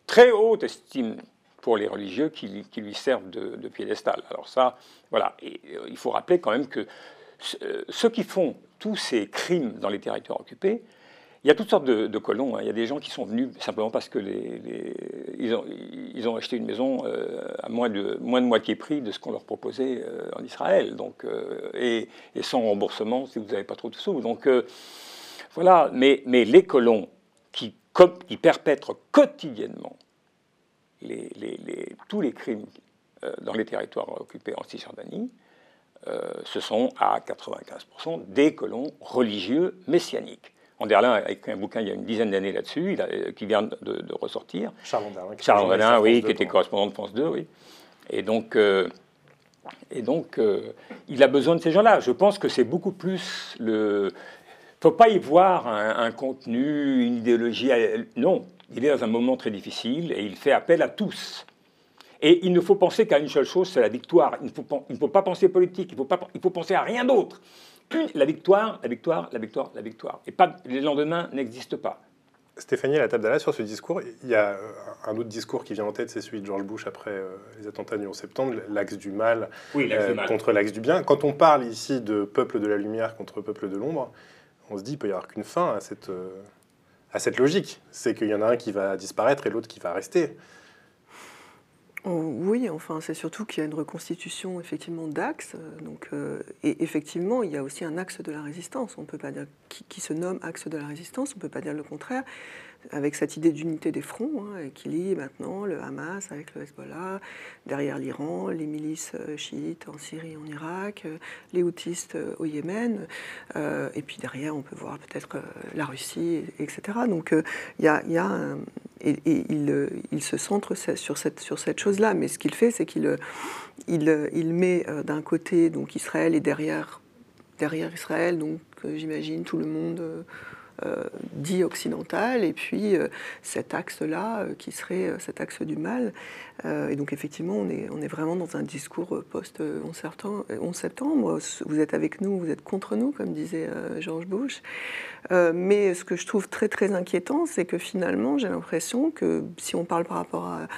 S4: très haute estime pour les religieux qui, lui servent de, piédestal. Alors ça, voilà. Euh, il faut rappeler quand même que ceux qui font tous ces crimes dans les territoires occupés, il y a toutes sortes de, colons. Hein. Il y a des gens qui sont venus simplement parce que ont, acheté une maison euh, à moins de, moitié prix de ce qu'on leur proposait euh, en Israël. Donc, euh, et, sans remboursement si vous n'avez pas trop de sous. Donc voilà. Mais, les colons qui, qui perpètrent quotidiennement tous les crimes dans les territoires occupés en Cisjordanie, ce sont à 95% des colons religieux messianiques. Anderlin a écrit un bouquin il y a une dizaine d'années là-dessus, euh, qui vient de, ressortir.
S1: Charles Anderlin.
S4: Charles Anderlin, oui, qui était correspondant de France 2, oui. Et donc, euh, et donc euh, il a besoin de ces gens-là. Je pense que c'est beaucoup plus le. Il ne faut pas y voir un, contenu, une idéologie. Non, il est dans un moment très difficile et il fait appel à tous. Et il ne faut penser qu'à une seule chose, c'est la victoire. Il ne faut, il faut pas penser politique, il faut, pas, il faut penser à rien d'autre la victoire, la victoire, la victoire, la victoire. Et pas, les lendemains n'existent pas.
S1: Stéphanie, à la table d'Allah, sur ce discours, il y a euh, un autre discours qui vient en tête, c'est celui de George Bush après euh, les attentats du 11 septembre, l'axe du mal,
S4: euh,
S1: contre l'axe du bien. Quand on parle ici de peuple de la lumière contre peuple de l'ombre, on se dit qu'il peut y avoir qu'une fin à cette, à cette logique. C'est qu'il y en a un qui va disparaître et l'autre qui va rester.
S2: Oh, oui, enfin, c'est surtout qu'il y a une reconstitution effectivement d'axes. Euh, donc, euh, et effectivement, il y a aussi un axe de la résistance. On peut pas dire qui, se nomme axe de la résistance. On ne peut pas dire le contraire avec cette idée d'unité des fronts, hein, qui lie maintenant le Hamas avec le Hezbollah, derrière l'Iran, les milices euh, chiites en Syrie, en Irak, euh, les houtistes euh, au Yémen, et puis derrière on peut voir peut-être la Russie, etc. Donc il y a, a et, il, se centre sur cette, sur cette chose-là, mais ce qu'il fait, c'est qu'il il, met d'un côté donc Israël et derrière, derrière Israël, donc j'imagine tout le monde dit occidental, et puis euh, cet axe-là, euh, qui serait cet axe du mal. et donc effectivement, on est, on est vraiment dans un discours post-11 septembre, septembre. Vous êtes avec nous, vous êtes contre nous, comme disait George Bush. mais ce que je trouve très très inquiétant, c'est que finalement, j'ai l'impression que si on parle par rapport à,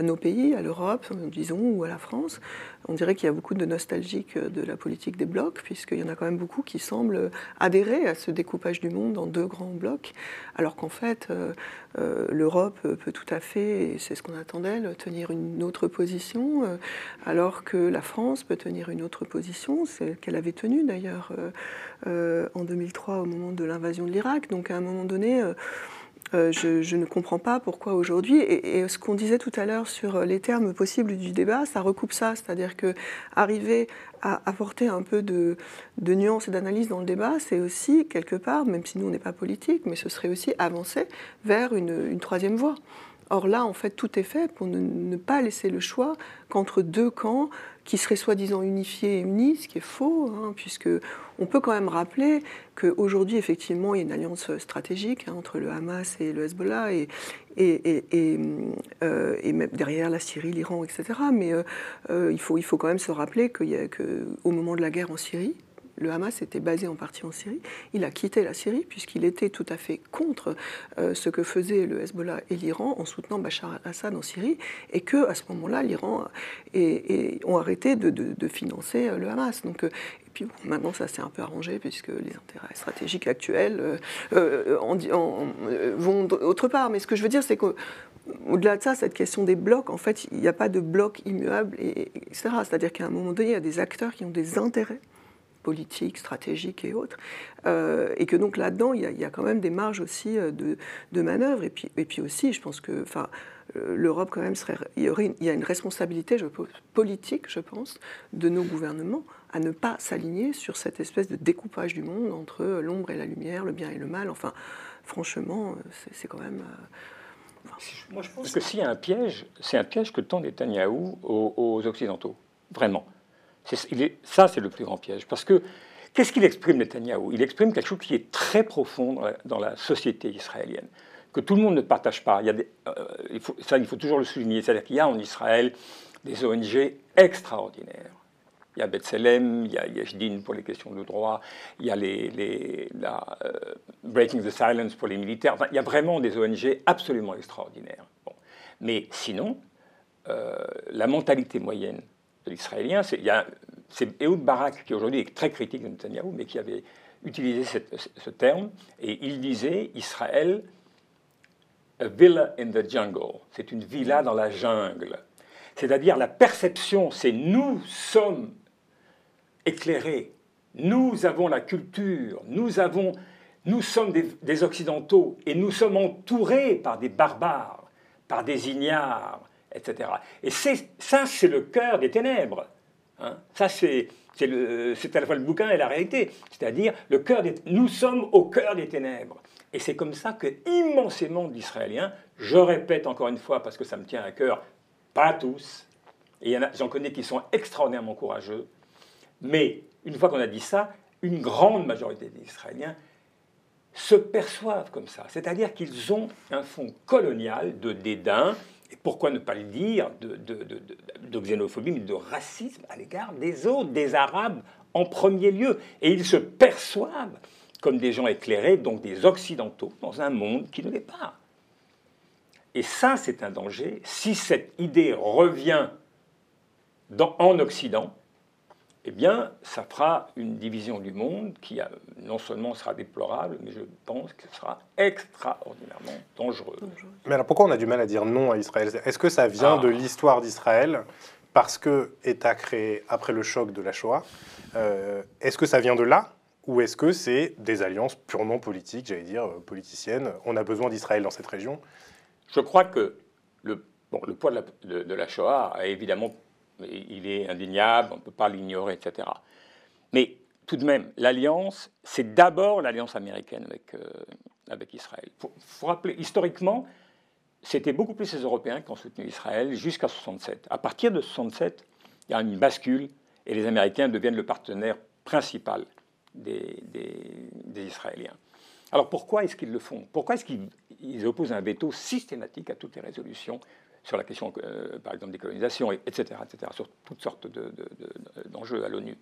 S2: à nos pays, à l'Europe, disons, ou à la France, on dirait qu'il y a beaucoup de nostalgiques de la politique des blocs, puisqu'il y en a quand même beaucoup qui semblent adhérer à ce découpage du monde en deux grands blocs, alors qu'en fait, euh, euh, l'Europe peut tout à fait, et c'est ce qu'on attendait, tenir une autre position, euh, alors que la France peut tenir une autre position, c'est qu'elle avait tenu d'ailleurs en 2003 au moment de l'invasion de l'Irak. Donc à un moment donné, euh, je, ne comprends pas pourquoi aujourd'hui. Et, ce qu'on disait tout à l'heure sur les termes possibles du débat, ça recoupe ça. C'est-à-dire que arriver à apporter un peu de, nuance et d'analyse dans le débat, c'est aussi, quelque part, même si nous on n'est pas politique, mais ce serait aussi avancer vers une, troisième voie. Or là, en fait, tout est fait pour ne pas laisser le choix qu'entre deux camps qui serait soi-disant unifié et unis, ce qui est faux, hein, puisque on peut quand même rappeler qu'aujourd'hui, effectivement, il y a une alliance stratégique hein, entre le Hamas et le Hezbollah, et, euh, même derrière la Syrie, l'Iran, etc. Mais euh, euh, il, faut, il faut quand même se rappeler qu'au moment de la guerre en Syrie, le Hamas était basé en partie en Syrie. Il a quitté la Syrie puisqu'il était tout à fait contre euh, ce que faisaient le Hezbollah et l'Iran en soutenant Bachar al-Assad en Syrie et que à ce moment-là, l'Iran et, ont arrêté de, financer euh, le Hamas. Donc, euh, et puis maintenant, ça s'est un peu arrangé puisque les intérêts stratégiques actuels vont autre part. Mais ce que je veux dire, c'est que au-delà de ça, cette question des blocs, en fait, il n'y a pas de blocs immuables, et, etc. C'est-à-dire qu'à un moment donné, il y a des acteurs qui ont des intérêts politique, stratégique et autres. Euh, et que donc là-dedans, il, y, a quand même des marges aussi euh, de, de manœuvre. Et puis, et puis aussi, je pense que enfin, euh, l'Europe, quand même, serait, il, y aurait il y a une responsabilité je, politique, je pense, de nos gouvernements à ne pas s'aligner sur cette espèce de découpage du monde entre l'ombre et la lumière, le bien et le mal. Enfin, franchement, c'est quand même...
S4: Moi, je pense que s'il y a un piège, c'est un piège que tend Netanyahou aux, aux Occidentaux. Vraiment ça, c'est le plus grand piège. Parce que qu'est-ce qu'il exprime, Netanyahou Il exprime quelque chose qui est très profond dans la, société israélienne, que tout le monde ne partage pas. Euh, il faut, ça, il faut toujours le souligner. C'est-à-dire qu'il y a en Israël des ONG extraordinaires. Il y a B'Tselem, il y a Yeshdin pour les questions de droit, il y a les, euh, Breaking the Silence pour les militaires. il y a vraiment des ONG absolument extraordinaires. Mais sinon, euh, la mentalité moyenne a c'est Ehud Barak qui aujourd'hui est très critique de Netanyahou, mais qui avait utilisé ce terme, et il disait Israël, a villa in the jungle, c'est une villa dans la jungle. C'est-à-dire la perception, c'est nous sommes éclairés, nous avons la culture, nous, avons, nous sommes des, Occidentaux, et nous sommes entourés par des barbares, par des ignares, etc. Et ça, c'est le cœur des ténèbres. Hein. Ça, c'est à la fois le bouquin et la réalité. C'est-à-dire, des, nous sommes au cœur des ténèbres. Et c'est comme ça que immensément d'Israéliens, je répète encore une fois parce que ça me tient à cœur, pas tous, et j'en connais qui sont extraordinairement courageux, mais une fois qu'on a dit ça, une grande majorité des Israéliens se perçoivent comme ça. C'est-à-dire qu'ils ont un fond colonial de dédain, et pourquoi ne pas le dire, de, xénophobie, mais de racisme à l'égard des autres, des Arabes en premier lieu. Et ils se perçoivent comme des gens éclairés, donc des Occidentaux, dans un monde qui ne l'est pas. Et ça, c'est un danger. Si cette idée revient en Occident, eh bien, ça fera une division du monde qui non seulement sera déplorable, mais je pense que sera extraordinairement dangereux.
S1: Mais alors pourquoi on a du mal à dire non à Israël? Est-ce que ça vient de ah. l'histoire d'Israël? Parce que État créé après le choc de la Shoah euh, Est-ce que ça vient de là? Ou est-ce que c'est des alliances purement politiques, j'allais dire euh, politiciennes? On a besoin d'Israël dans cette région?
S4: Je crois que le, bon, le poids de la, de la Shoah a évidemment il est indéniable, on ne peut pas l'ignorer, etc. Mais tout de même, l'alliance, c'est d'abord l'alliance américaine avec, euh, Israël. Il faut, rappeler, historiquement, c'était beaucoup plus les Européens qui ont soutenu Israël jusqu'à 67. À partir de 67, il y a une bascule et les Américains deviennent le partenaire principal des Israéliens. Alors pourquoi est-ce qu'ils le font? Pourquoi est-ce qu'ils opposent un veto systématique à toutes les résolutions sur la question, euh, par exemple, des colonisations, etc., etc., sur toutes sortes d'enjeux à l'ONU.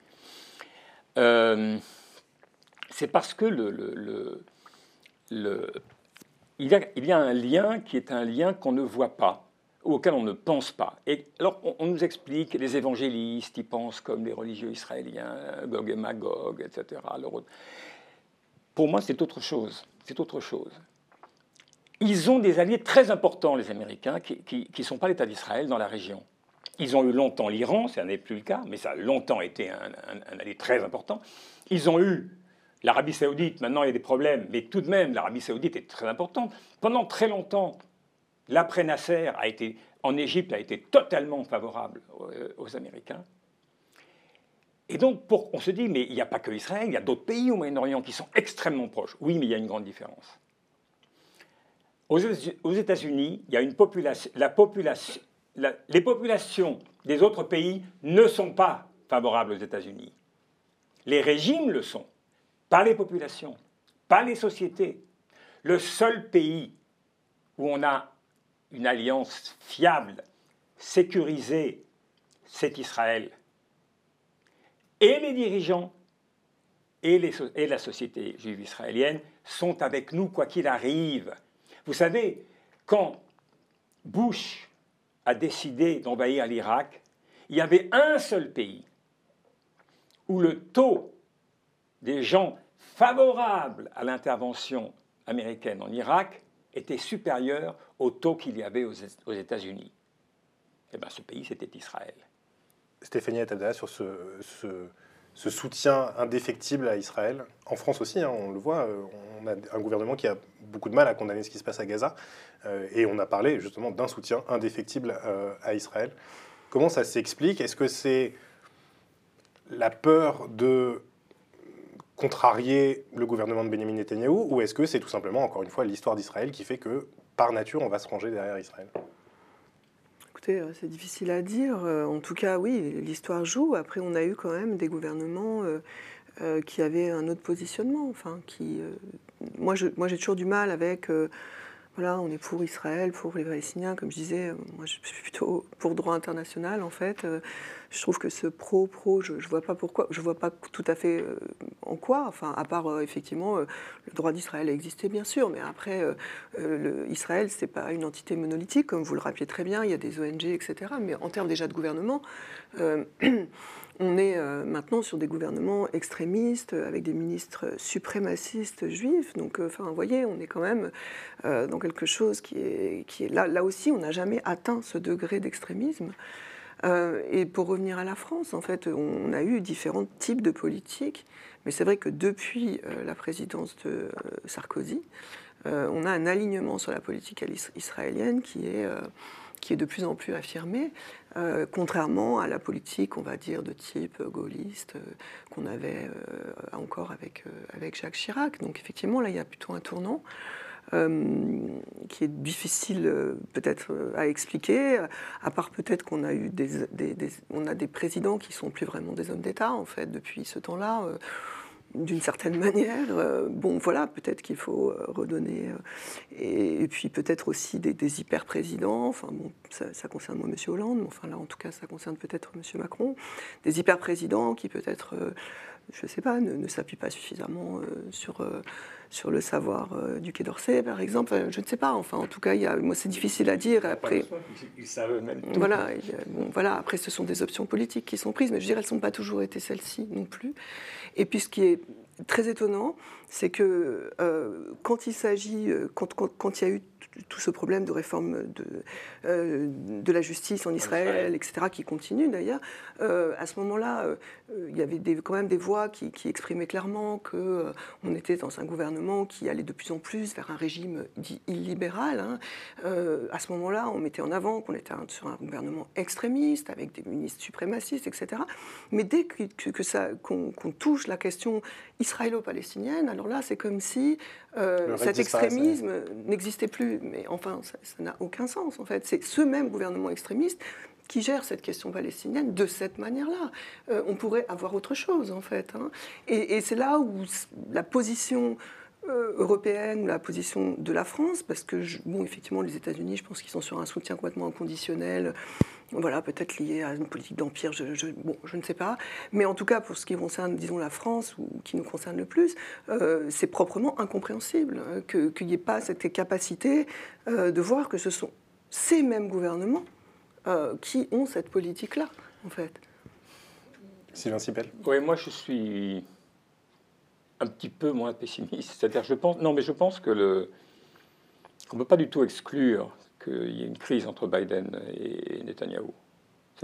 S4: Euh, c'est parce que le, le, le, il, y a, il, y a, un lien qui est un lien qu'on ne voit pas, auquel on ne pense pas. Et alors, on, nous explique, les évangélistes, ils pensent comme les religieux israéliens, Gog et Magog, etc. Pour moi, c'est autre chose. C'est autre chose ils ont des alliés très importants, les Américains, qui ne sont pas l'État d'Israël dans la région. Ils ont eu longtemps l'Iran, ça n'est plus le cas, mais ça a longtemps été un, allié très important. Ils ont eu l'Arabie saoudite, maintenant il y a des problèmes, mais tout de même l'Arabie saoudite est très importante. Pendant très longtemps, l'après Nasser a été, en Égypte a été totalement favorable aux, Américains. Et donc, pour, on se dit, mais il n'y a pas que Israël, il y a d'autres pays au Moyen-Orient qui sont extrêmement proches. Oui, mais il y a une grande différence. Aux États-Unis, il y a une population, la population, les populations des autres pays ne sont pas favorables aux États-Unis. Les régimes le sont, pas les populations, pas les sociétés. Le seul pays où on a une alliance fiable, sécurisée, c'est Israël. Et les dirigeants et la société juive israélienne sont avec nous quoi qu'il arrive. Vous savez, quand Bush a décidé d'envahir l'Irak, il y avait un seul pays où le taux des gens favorables à l'intervention américaine en Irak était supérieur au taux qu'il y avait aux États-Unis. Et eh bien, ce pays, c'était Israël.
S1: Stéphanie Atada, sur ce, soutien indéfectible à Israël, en France aussi, hein, on le voit, euh, on a un gouvernement qui a beaucoup de mal à condamner ce qui se passe à Gaza. Euh, et on a parlé justement d'un soutien indéfectible euh, à Israël. Comment ça s'explique? Est-ce que c'est la peur de contrarier le gouvernement de Benjamin Netanyahou ou est-ce que c'est tout simplement, encore une fois, l'histoire d'Israël qui fait que, par nature, on va se ranger derrière Israël?
S2: Euh, c'est difficile à dire. En tout cas, oui, l'histoire joue. Après, on a eu quand même des gouvernements qui avaient un autre positionnement, enfin, qui moi, j'ai toujours du mal avec. Euh, on est pour Israël, pour les Palestiniens, comme je disais. Euh, moi, je suis plutôt pour droit international, en fait. Euh, je trouve que ce pro-pro, je ne vois pas pourquoi, je vois pas tout à fait en quoi. Enfin, à part effectivement, le droit d'Israël a existé, bien sûr, mais après, le, Israël, c'est pas une entité monolithique, comme vous le rappelez très bien. Il y a des ONG, etc. Mais en termes déjà de gouvernement. on est euh, maintenant sur des gouvernements extrémistes avec des ministres suprémacistes juifs. Donc, enfin, vous voyez, on est quand même dans quelque chose qui est. Là aussi, on n'a jamais atteint ce degré d'extrémisme. et pour revenir à la France, en fait, on a eu différents types de politiques, mais c'est vrai que depuis la présidence de Sarkozy, on a un alignement sur la politique israélienne qui est qui est de plus en plus affirmé, euh, contrairement à la politique, on va dire, de type gaulliste euh, qu'on avait euh, encore avec, avec Jacques Chirac. Donc effectivement, là, il y a plutôt un tournant. qui est difficile peut-être à expliquer, à part peut-être qu'on a eu des, on a des présidents qui sont plus vraiment des hommes d'État en fait depuis ce temps-là d'une certaine manière. Euh, bon, voilà, peut-être qu'il faut euh, redonner. Euh, et, puis peut-être aussi des, hyper-présidents. Enfin, bon, ça, concerne moi M. Hollande, mais enfin là, en tout cas, ça concerne peut-être M. Macron. Des hyper-présidents qui peut-être, je ne sais pas, ne, s'appuient pas suffisamment sur sur le savoir du Quai d'Orsay, par exemple. je ne sais pas. Enfin, en tout cas, il y a, moi, c'est difficile à dire. Après,
S4: ils savent même.
S2: Voilà, bon, voilà. Après, ce sont des options politiques qui sont prises, mais je dirais, elles ne sont pas toujours été celles-ci non plus. Et puis, ce qui est très étonnant, c'est que euh, quand il s'agit, euh, quand, quand, il y a eu tout ce problème de réforme de, euh, de la justice en Israël, etc., qui continue d'ailleurs, à ce moment-là, il y avait des, quand même des voix qui, exprimaient clairement qu'on on était dans un gouvernement qui allait de plus en plus vers un régime dit illibéral. Hein. à ce moment-là, on mettait en avant qu'on était sur un gouvernement extrémiste, avec des ministres suprémacistes, etc. Mais dès que, que ça, qu'on, touche la question israélo-palestinienne, alors là, c'est comme si euh, cet extrémisme n'existait plus. Mais enfin, ça n'a aucun sens, en fait. C'est ce même gouvernement extrémiste qui gère cette question palestinienne de cette manière-là. Euh, on pourrait avoir autre chose, en fait. Hein. Et, c'est là où la position euh, européenne, la position de la France, parce que, bon, effectivement, les États-Unis, je pense qu'ils sont sur un soutien complètement inconditionnel voilà, peut-être lié à une politique d'empire, je, bon, je ne sais pas. Mais en tout cas, pour ce qui concerne, disons, la France, ou qui nous concerne le plus, euh, c'est proprement incompréhensible hein, qu'il n'y ait pas cette capacité euh, de voir que ce sont ces mêmes gouvernements euh, qui ont cette politique-là, en fait.
S1: Sylvain Sipel
S4: Oui, moi je suis un petit peu moins pessimiste. C'est-à-dire, je pense, non, mais je pense que le, qu'on ne peut pas du tout exclure qu'il y ait une crise entre Biden et Netanyahou.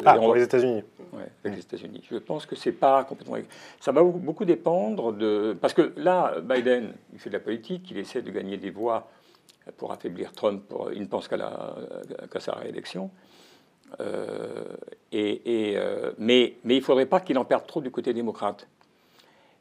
S1: Ah, pour les États-Unis.
S4: Oui, avec les États-Unis. Je pense que c'est pas complètement. Ça va beaucoup dépendre de. Parce que là, Biden, il fait de la politique, il essaie de gagner des voix pour affaiblir Trump. Pour... Il ne pense qu'à la... sa réélection. Euh, et, et euh, mais, mais il ne faudrait pas qu'il en perde trop du côté démocrate.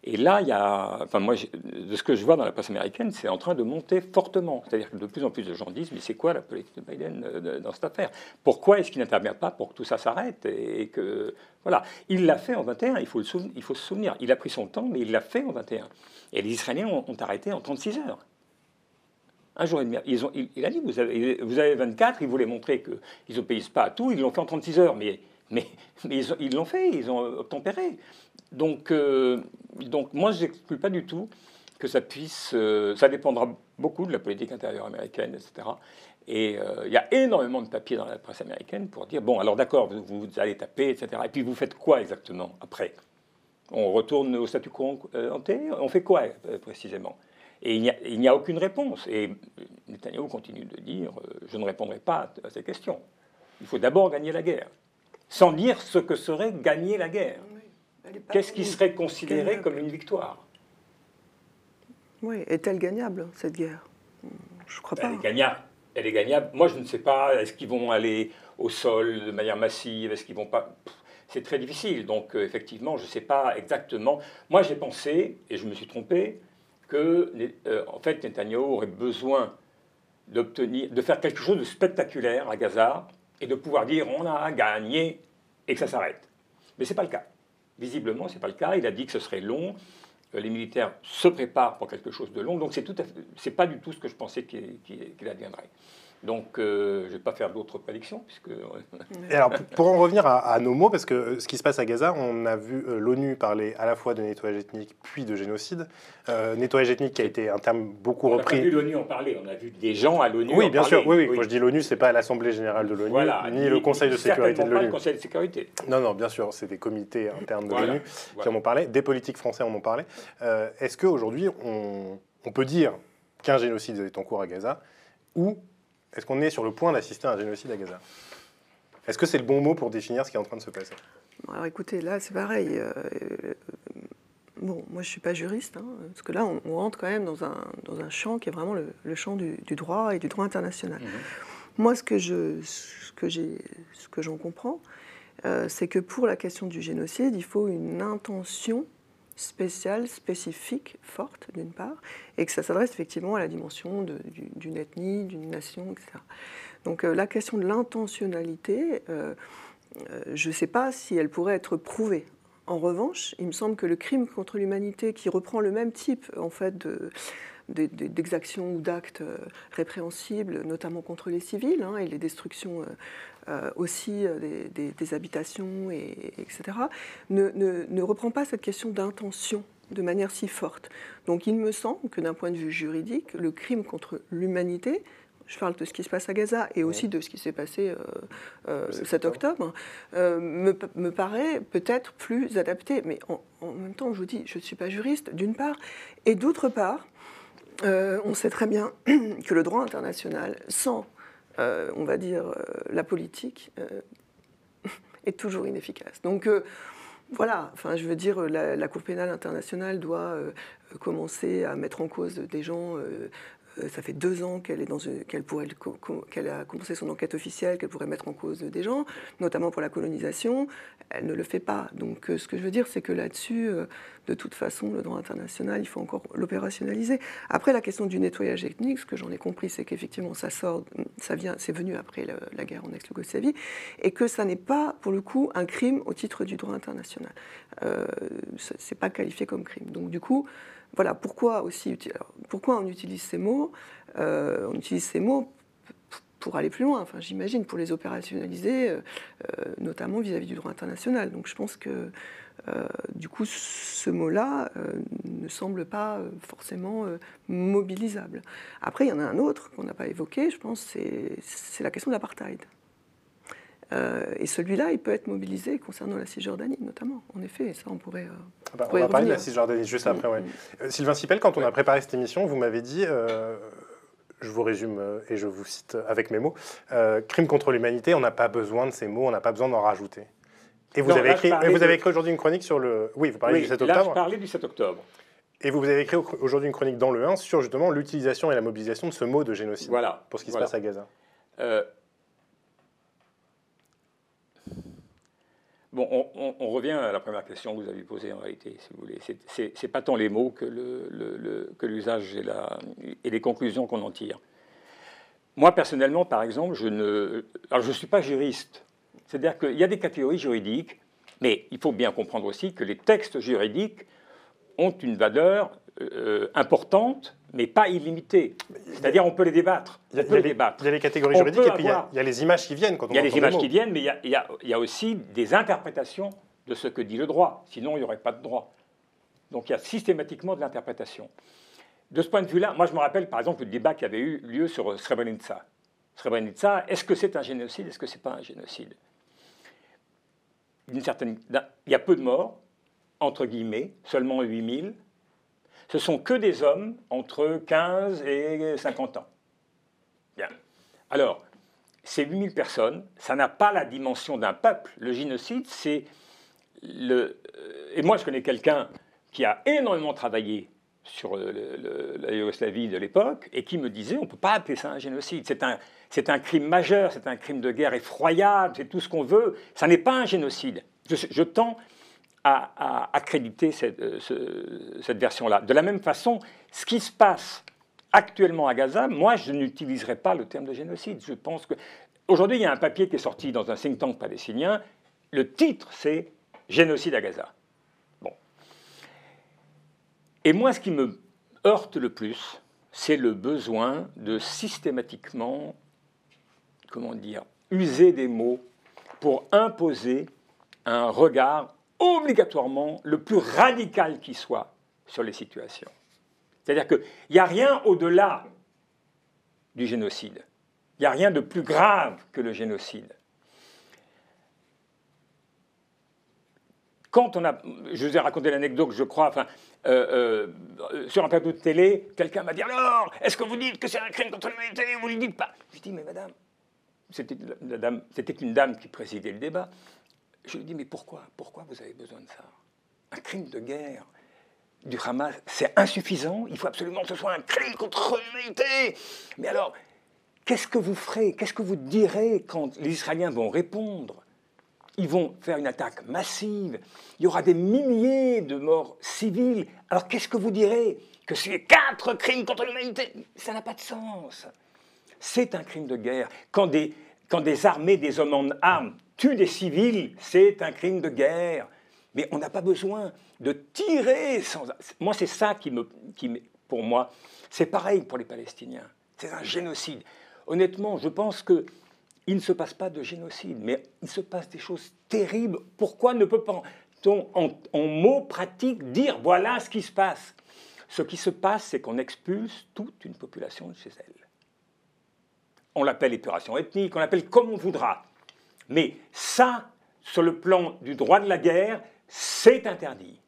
S4: Et là, il y a, enfin moi, de ce que je vois dans la presse américaine, c'est en train de monter fortement. C'est-à-dire que de plus en plus de gens disent, mais c'est quoi la politique de Biden euh, dans cette affaire? Pourquoi est-ce qu'il n'intervient pas pour que tout ça s'arrête et que voilà, il l'a fait en 21. Il faut, se souvenir. Il a pris son temps, mais il l'a fait en 21. Et les Israéliens ont, arrêté en 36 heures. Un jour et demi. Ils ont, il, a dit, vous avez, vous avez 24. Il voulait montrer qu'ils n'obéissent pas à tout. Ils l'ont fait en 36 heures, mais mais, ils l'ont fait, ils ont obtempéré. Donc, euh, donc moi, je n'exclus pas du tout que ça puisse. Euh, ça dépendra beaucoup de la politique intérieure américaine, etc. Et euh, il y a énormément de papiers dans la presse américaine pour dire bon, alors d'accord, vous, allez taper, etc. Et puis vous faites quoi exactement après? On retourne au statu quo ante? On fait quoi précisément? Et il n'y a, aucune réponse. Et Netanyahu continue de dire je ne répondrai pas à ces questions. Il faut d'abord gagner la guerre, sans dire ce que serait gagner la guerre. Qu'est-ce qui serait considéré comme une victoire?
S2: Oui, est-elle gagnable, cette guerre? Je crois pas.
S4: Elle est gagnable. Elle est gagnable. Moi, je ne sais pas. Est-ce qu'ils vont aller au sol de manière massive? Est-ce qu'ils vont pas? C'est très difficile. Donc, euh, effectivement, je ne sais pas exactement. Moi, j'ai pensé, et je me suis trompé, que, euh, en fait, Netanyahu aurait besoin d'obtenir, de faire quelque chose de spectaculaire à Gaza et de pouvoir dire on a gagné et que ça s'arrête. Mais ce n'est pas le cas. Visiblement, ce n'est pas le cas. Il a dit que ce serait long. Euh, les militaires se préparent pour quelque chose de long. Donc, c'est n'est pas du tout ce que je pensais qu'il adviendrait. Donc, euh, je ne vais pas faire d'autres prédictions. Puisque...
S1: Et alors, pour en revenir à, nos mots, parce que euh, ce qui se passe à Gaza, on a vu euh, l'ONU parler à la fois de nettoyage ethnique puis de génocide. nettoyage ethnique qui a été un terme beaucoup repris.
S4: On a vu l'ONU en parler, on a vu des gens à l'ONU
S1: Oui, bien sûr. Oui, oui, Quand je dis l'ONU, ce n'est pas l'Assemblée générale de l'ONU, ni, le Conseil de sécurité de l'ONU.
S4: Conseil de sécurité.
S1: Non, non, bien sûr, c'est des comités internes de l'ONU qui en ont parlé. Des politiques français en ont parlé. Est-ce qu'aujourd'hui, on, on peut dire qu'un génocide est en cours à Gaza ou est-ce qu'on est sur le point d'assister à un génocide à Gaza? Est-ce que c'est le bon mot pour définir ce qui est en train de se passer?
S2: Alors écoutez, là c'est pareil. Euh, bon, moi je ne suis pas juriste, hein, parce que là on, rentre quand même dans un, dans un champ qui est vraiment le, champ du, droit et du droit international. Mhm. Moi ce que je, ce que j'ai, ce que j'en comprends, euh, c'est que pour la question du génocide, il faut une intention spéciale, spécifique, forte, d'une part, et que ça s'adresse effectivement à la dimension d'une ethnie, d'une nation, etc. Donc euh, la question de l'intentionnalité, euh, euh, je ne sais pas si elle pourrait être prouvée. En revanche, il me semble que le crime contre l'humanité, qui reprend le même type en fait de, d'exactions ou d'actes répréhensibles, notamment contre les civils, hein, et les destructions euh, aussi euh, des, habitations, et, etc., ne, ne, reprend pas cette question d'intention de manière si forte. Donc il me semble que d'un point de vue juridique, le crime contre l'humanité, je parle de ce qui se passe à Gaza et aussi de ce qui s'est passé euh, cet octobre, me, me, paraît peut-être plus adapté. Mais en, en, même temps, je vous dis, je ne suis pas juriste, d'une part, et d'autre part, on sait très bien que le droit international, sans euh, on va dire, euh, la politique euh, est toujours inefficace. Donc voilà, enfin, je veux dire, la, Cour pénale internationale doit commencer à mettre en cause des gens euh, ça fait deux ans qu'elle est dans qu'elle pourrait qu'elle a commencé son enquête officielle, qu'elle pourrait mettre en cause des gens, notamment pour la colonisation. Elle ne le fait pas. Donc, euh, ce que je veux dire, c'est que là-dessus, euh, de toute façon, le droit international, il faut encore l'opérationnaliser. Après, la question du nettoyage ethnique, ce que j'en ai compris, c'est qu'effectivement, ça sort, ça vient, c'est venu après la, guerre en ex-Yougoslavie, et que ça n'est pas, pour le coup, un crime au titre du droit international. Euh, c'est pas qualifié comme crime. Donc, du coup, voilà pourquoi on utilise ces mots euh, On utilise ces mots pour aller plus loin, enfin, j'imagine, pour les opérationnaliser, euh, euh, notamment vis-à-vis du droit international. Donc je pense que du coup, ce mot-là ne semble pas forcément mobilisable. Après, il y en a un autre qu'on n'a pas évoqué, je pense, c'est la question de l'apartheid. Euh, et celui-là, il peut être mobilisé concernant la Cisjordanie, notamment. En effet, ça, on pourrait. Euh,
S1: ah bah, on, va parler de la Cisjordanie juste après. Mm, mm. Euh, Sylvain Sipel, quand on a préparé cette émission, vous m'avez dit. je vous résume et je vous cite avec mes mots. crime contre l'humanité, on n'a pas besoin de ces mots, on n'a pas besoin d'en rajouter. Et vous, avez, écrit, vous avez écrit aujourd'hui une chronique sur le. Oui, vous parlez du 7 octobre.
S4: Là, je parlais du 7 octobre.
S1: Et vous, vous avez écrit aujourd'hui une chronique dans le 1 sur justement l'utilisation et la mobilisation de ce mot de génocide.
S4: Voilà.
S1: Pour ce qui se passe à Gaza.
S4: Bon, on, revient à la première question que vous avez posée en réalité, si vous voulez. C'est pas tant les mots que l'usage et, et, les conclusions qu'on en tire. Moi, personnellement, par exemple, je ne je suis pas juriste. C'est-à-dire qu'il y a des catégories juridiques, mais il faut bien comprendre aussi que les textes juridiques ont une valeur euh, importante, mais pas illimitée. C'est-à-dire, on peut les débattre.
S1: Il y a, les, catégories juridiques et puis il y, a, les images qui viennent. Quand
S4: il y a les images qui viennent, mais il y, a, il y a aussi des interprétations de ce que dit le droit. Sinon, il n'y aurait pas de droit. Donc, il y a systématiquement de l'interprétation. De ce point de vue-là, moi, je me rappelle, par exemple, le débat qui avait eu lieu sur Srebrenica. Srebrenica, est-ce que c'est un génocide? Est-ce que ce n'est pas un génocide? Certaine, Il y a peu de morts, entre guillemets, seulement 8000 ce sont que des hommes entre 15 et 50 ans. Bien. Alors, ces 8000 personnes, ça n'a pas la dimension d'un peuple. Le génocide, c'est le... Euh, et moi, je connais quelqu'un qui a énormément travaillé sur la Yougoslavie de l'époque et qui me disait on ne peut pas appeler ça un génocide. C'est un, c'est un crime majeur, c'est un crime de guerre effroyable, c'est tout ce qu'on veut. Ça n'est pas un génocide. Je, je tends à, accréditer cette, euh, cette version-là. De la même façon, ce qui se passe actuellement à Gaza, moi, je n'utiliserai pas le terme de génocide. Je pense que aujourd'hui, il y a un papier qui est sorti dans un think tank palestinien. Le titre, c'est Génocide à Gaza. Bon. Et moi, ce qui me heurte le plus, c'est le besoin de systématiquement comment dire, user des mots pour imposer un regard obligatoirement le plus radical qui soit sur les situations. C'est-à-dire qu'il n'y a rien au-delà du génocide. Il n'y a rien de plus grave que le génocide. Quand on a, je vous ai raconté l'anecdote, je crois, euh, euh, sur un plateau de télé, quelqu'un m'a dit alors, est-ce que vous dites que c'est un crime contre l'humanité? Vous ne le dites pas. Je dis mais madame, c'était une dame qui présidait le débat. Je lui dis mais pourquoi Pourquoi vous avez besoin de ça? Un crime de guerre du Hamas, c'est insuffisant. Il faut absolument que ce soit un crime contre l'humanité. Mais alors, qu'est-ce que vous ferez? Qu'est-ce que vous direz quand les Israéliens vont répondre? Ils vont faire une attaque massive. Il y aura des milliers de morts civiles. Alors qu'est-ce que vous direz? Que c'est quatre crimes contre l'humanité? Ça n'a pas de sens. C'est un crime de guerre. Quand des, quand des armées, des hommes en armes tuent des civils, c'est un crime de guerre. Mais on n'a pas besoin de tirer sans. Moi, c'est ça qui me, qui pour moi, c'est pareil pour les Palestiniens. C'est un génocide. Honnêtement, je pense que il ne se passe pas de génocide, mais il se passe des choses terribles. Pourquoi ne peut pas on, en, en mots pratiques, dire voilà ce qui se passe? Ce qui se passe, c'est qu'on expulse toute une population de chez elle. On l'appelle épuration ethnique, on l'appelle comme on voudra. Mais ça, sur le plan du droit de la guerre, c'est interdit.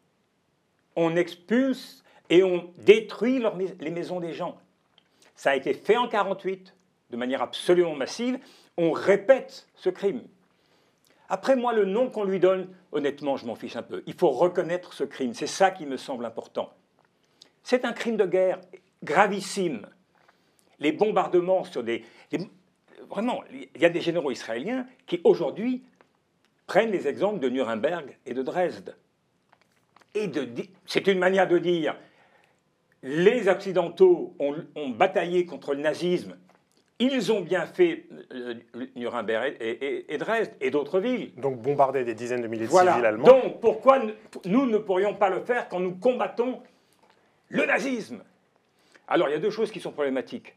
S4: On expulse et on détruit les maisons des gens. Ça a été fait en 1948 de manière absolument massive. On répète ce crime. Après, moi, le nom qu'on lui donne, honnêtement, je m'en fiche un peu. Il faut reconnaître ce crime. C'est ça qui me semble important. C'est un crime de guerre gravissime. Les bombardements sur des... vraiment, il y a des généraux israéliens qui, aujourd'hui, prennent les exemples de Nuremberg et de Dresde. Et de, c'est une manière de dire les Occidentaux ont, bataillé contre le nazisme, ils ont bien fait euh, Nuremberg et, Dresde et d'autres villes.
S1: Donc bombarder des dizaines de milliers de civils allemands.
S4: Donc pourquoi nous ne pourrions pas le faire quand nous combattons le nazisme? Alors il y a deux choses qui sont problématiques.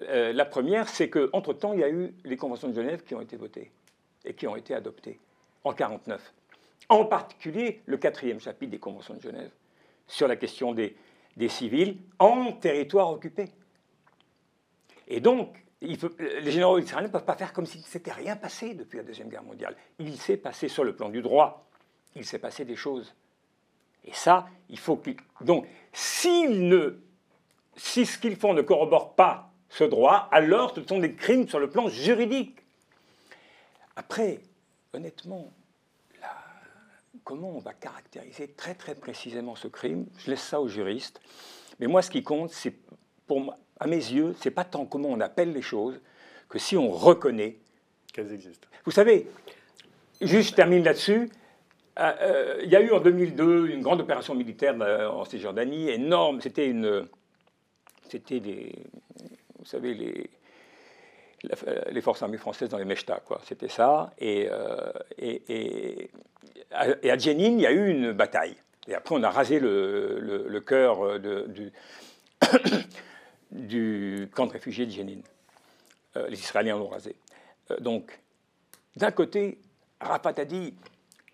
S4: Euh, la première, c'est qu'entre-temps, il y a eu les conventions de Genève qui ont été votées et qui ont été adoptés en 1949. En particulier le quatrième chapitre des conventions de Genève sur la question des, civils en territoire occupé. Et donc, les généraux israéliens ne peuvent pas faire comme s'il ne s'était rien passé depuis la Deuxième Guerre mondiale. Il s'est passé sur le plan du droit, il s'est passé des choses. Et ça, il faut qu'ils... Donc, s'ils ne... si ce qu'ils font ne corrobore pas ce droit, alors ce sont des crimes sur le plan juridique. Après, honnêtement, comment on va caractériser très très précisément ce crime? Je laisse ça aux juristes. Mais moi, ce qui compte, c'est, pour à mes yeux, c'est pas tant comment on appelle les choses que si on reconnaît
S1: qu'elles existent.
S4: Vous savez, juste je termine là-dessus. Euh, euh, il y a eu en 2002 une grande opération militaire euh, en Cisjordanie, énorme. C'était une, c'était des, vous savez les les forces armées françaises dans les Mechta, quoi. C'était ça. Et, euh, et, et, à Jenin, il y a eu une bataille. Et après, on a rasé le, cœur de, du, camp de réfugiés de Jenin. Euh, les Israéliens l'ont rasé. Euh, donc, d'un côté, Rafat a dit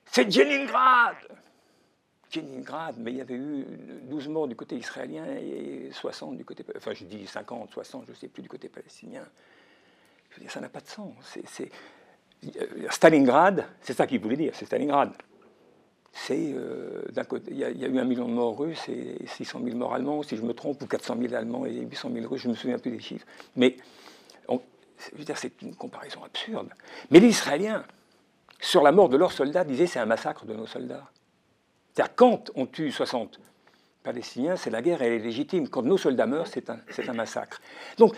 S4: c'est Jeningrad Jeningrad, mais il y avait eu 12 morts du côté israélien et 60 du côté. Enfin, je dis 50, 60, je ne sais plus, du côté palestinien ça n'a pas de sens. C'est, Stalingrad, c'est ça qu'il voulait dire, c'est Stalingrad. C'est euh, d'un côté, il y, a, eu un million de morts russes et 600 000 morts allemands, si je me trompe, ou 400 000 allemands et 800 000 russes, je ne me souviens plus des chiffres. Mais c'est une comparaison absurde. Mais les Israéliens, sur la mort de leurs soldats, disaient c'est un massacre de nos soldats. Quand on tue 60 Palestiniens, c'est la guerre, elle est légitime. Quand nos soldats meurent, c'est un, massacre. Donc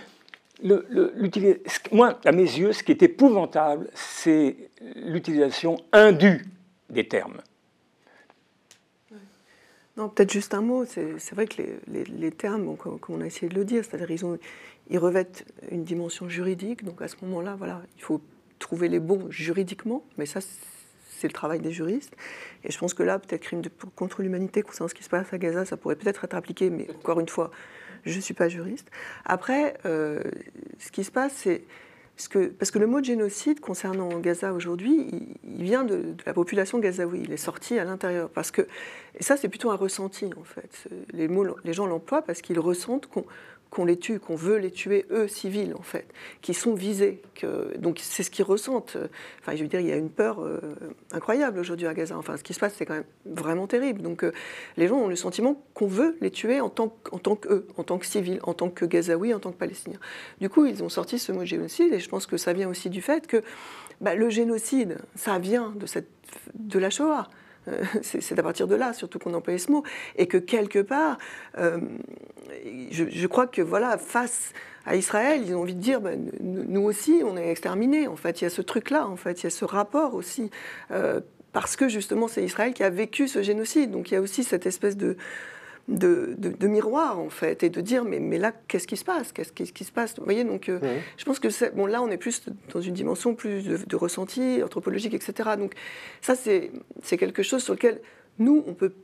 S4: moi, à mes yeux, ce qui est épouvantable, c'est l'utilisation indue des termes.
S2: Non, peut-être juste un mot. C'est vrai que les, termes, comme, on a essayé de le dire, c'est-à-dire ils, ils revêtent une dimension juridique. Donc à ce moment-là, voilà, il faut trouver les bons juridiquement, mais ça, c'est le travail des juristes. Et je pense que là, peut-être crime de, contre l'humanité concernant ce qui se passe à Gaza, ça pourrait peut-être être appliqué, mais encore une fois, je ne suis pas juriste. Après, euh, ce qui se passe, c'est parce que le mot de génocide concernant Gaza aujourd'hui, il, vient de, la population gazaoui. Il est sorti à l'intérieur. Parce que, et ça, c'est plutôt un ressenti, en fait. Les, mots, les gens l'emploient parce qu'ils ressentent qu'on qu'on les tue, qu'on veut les tuer, eux, civils, en fait, qui sont visés. Que, donc c'est ce qu'ils ressentent. Enfin, je veux dire, il y a une peur euh, incroyable aujourd'hui à Gaza. Enfin, ce qui se passe, c'est quand même vraiment terrible. Donc euh, les gens ont le sentiment qu'on veut les tuer en tant, tant qu'eux, en tant que civils, en tant que Gazaouis, en tant que Palestiniens. Du coup, ils ont sorti ce mot génocide, et je pense que ça vient aussi du fait que bah, le génocide, ça vient de, cette, de la Shoah. Euh, c'est à partir de là, surtout qu'on employait ce mot, et que quelque part, euh, je, crois que voilà, face à Israël, ils ont envie de dire, ben, nous aussi, on est exterminés. En fait, il y a ce truc-là, en fait, il y a ce rapport aussi, euh, parce que justement, c'est Israël qui a vécu ce génocide. Donc, il y a aussi cette espèce de de, miroir, en fait, et de dire, mais, mais là, qu'est-ce qui se passe? Qu'est-ce qui, se passe? Vous voyez, donc, euh, je pense que bon, là, on est plus dans une dimension plus de, ressenti, anthropologique, etc. Donc, ça, c'est quelque chose sur lequel nous, on peut,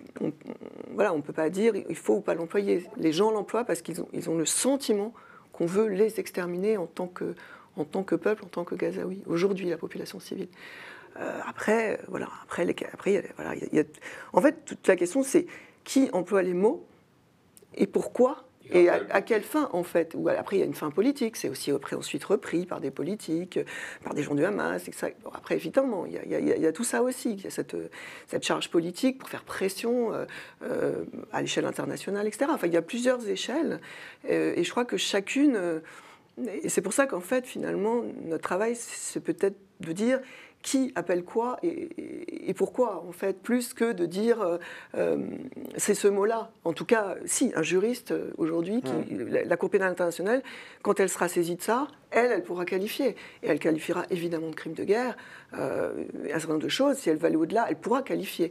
S2: voilà, on peut pas dire il faut ou pas l'employer. Les gens l'emploient parce qu'ils ont, ils ont le sentiment qu'on veut les exterminer en tant que, en tant que peuple, en tant que Gazaoui. Aujourd'hui, la population civile. Euh, après, voilà, après, les, après, voilà, y a, en fait, toute la question, c'est qui emploie les mots et pourquoi et à, quelle fin, en fait Ou Après, il y a une fin politique, c'est aussi après, ensuite repris par des politiques, par des gens du Hamas. Et Bon, après, évidemment, il y, a, tout ça aussi. Il y a cette, cette, charge politique pour faire pression euh, euh, à l'échelle internationale, etc. Enfin, il y a plusieurs échelles. Euh, et je crois que chacune. et c'est pour ça qu'en fait, finalement, notre travail, c'est peut-être de dire qui appelle quoi et, pourquoi, en fait, plus que de dire euh, euh, c'est ce mot-là. En tout cas, si, un juriste euh, aujourd'hui, la, Cour pénale internationale, quand elle sera saisie de ça, elle, elle pourra qualifier. Et elle qualifiera évidemment de crime de guerre, un certain nombre de choses. Si elle va aller au-delà, elle pourra qualifier.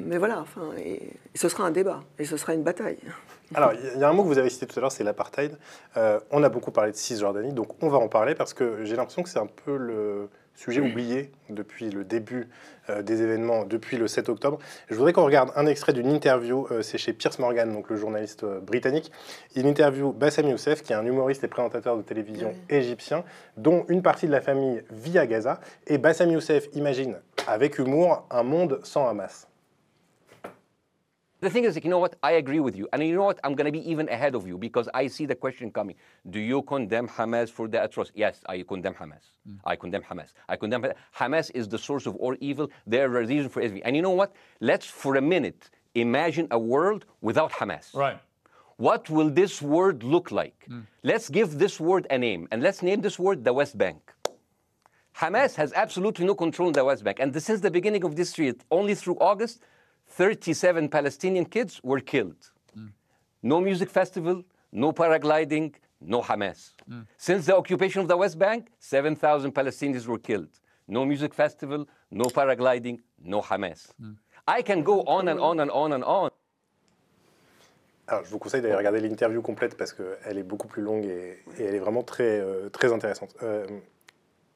S2: Mais voilà, enfin, et, ce sera un débat, et ce sera une bataille.
S1: Alors, il y a un mot que vous avez cité tout à l'heure, c'est l'apartheid. on a beaucoup parlé de Cisjordanie, donc on va en parler parce que j'ai l'impression que c'est un peu le sujet oublié depuis le début euh, des événements, depuis le 7 octobre. Je voudrais qu'on regarde un extrait d'une interview, euh, c'est chez Pierce Morgan, donc le journaliste euh, britannique. Il interview Bassam Youssef, qui est un humoriste et présentateur de télévision égyptien, dont une partie de la famille vit à Gaza. Et Bassam Youssef imagine, avec humour, un monde sans Hamas.
S16: The thing is, you know what? I agree with you. And you know what? I'm going to be even ahead of you because I see the question coming. Do you condemn Hamas for the atrocity? Yes, I condemn Hamas. Mm. I condemn Hamas. I condemn Hamas Hamas is the source of all evil. They're a reason for everything. And you know what? Let's for a minute imagine a world without Hamas.
S17: Right.
S16: What will this world look like? Mm. Let's give this word a name. And let's name this word the West Bank. Hamas has absolutely no control in the West Bank. And since the beginning of this year, only through August, 37 Palestinian kids were killed. Mm. No music festival, no paragliding, no Hamas. Mm. Since the occupation of the West Bank, 7,000 Palestinians were killed. No music festival, no paragliding, no Hamas. Mm. I can go on and on and on and on.
S1: Alors, je vous conseille d'aller regarder l'interview complète parce qu'elle est beaucoup plus longue et, et elle est vraiment très, euh, très intéressante. Euh,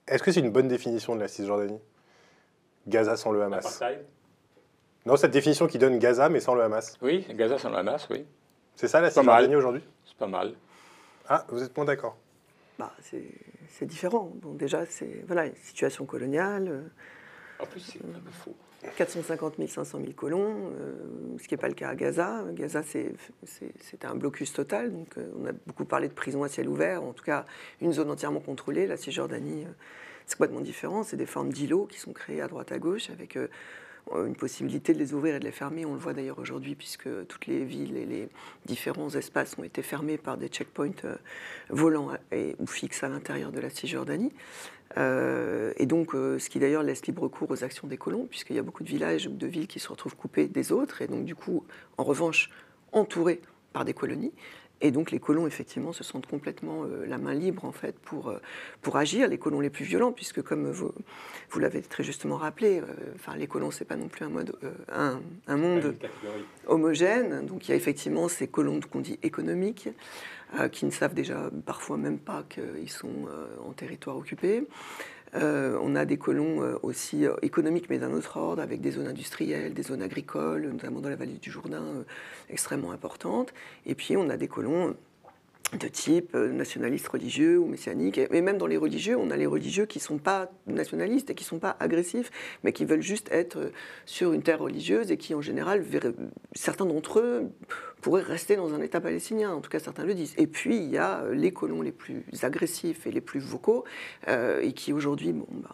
S1: Est-ce que c'est une bonne définition de la Cisjordanie? Gaza sans le Hamas non, cette définition qui donne Gaza mais sans le Hamas.
S4: Oui, Gaza sans le Hamas, oui.
S1: C'est ça la Cisjordanie aujourd'hui?
S4: C'est pas mal.
S1: Ah, vous êtes moins d'accord
S2: bah, C'est différent. Bon, déjà, c'est voilà, une situation coloniale. Euh,
S4: en plus, c'est un peu faux.
S2: 450 000, 500 000 colons, euh, ce qui n'est pas le cas à Gaza. Gaza, c'est un blocus total. Donc, euh, on a beaucoup parlé de prison à ciel ouvert, en tout cas une zone entièrement contrôlée. La Cisjordanie, c'est complètement différent. C'est des formes d'îlots qui sont créés à droite à gauche avec euh, une possibilité de les ouvrir et de les fermer. On le voit d'ailleurs aujourd'hui puisque toutes les villes et les différents espaces ont été fermés par des checkpoints euh, volants et, ou fixes à l'intérieur de la Cisjordanie. Euh, et donc, ce qui d'ailleurs laisse libre cours aux actions des colons, puisqu'il y a beaucoup de villages ou de villes qui se retrouvent coupés des autres, et donc du coup, en revanche, entourés par des colonies. Et donc les colons, effectivement, se sentent complètement euh, la main libre, en fait, pour, euh, pour agir. Les colons les plus violents, puisque comme vous, vous l'avez très justement rappelé, euh, enfin, les colons, c'est pas non plus un, mode, un, un, monde homogène. Donc il y a effectivement ces colons qu'on dit économiques, qui ne savent déjà parfois même pas qu'ils sont en territoire occupé. Euh, on a des colons euh, aussi euh, économiques, mais d'un autre ordre, avec des zones industrielles, des zones agricoles, notamment dans la vallée du Jourdain, extrêmement importantes. Et puis on a des colons de type nationaliste religieux ou messianique. Et même dans les religieux, on a les religieux qui ne sont pas nationalistes et qui ne sont pas agressifs, mais qui veulent juste être sur une terre religieuse et qui, en général, certains d'entre eux pourraient rester dans un État palestinien. En tout cas, certains le disent. Et puis, il y a euh, les colons les plus agressifs et les plus vocaux, et qui aujourd'hui bon, ben,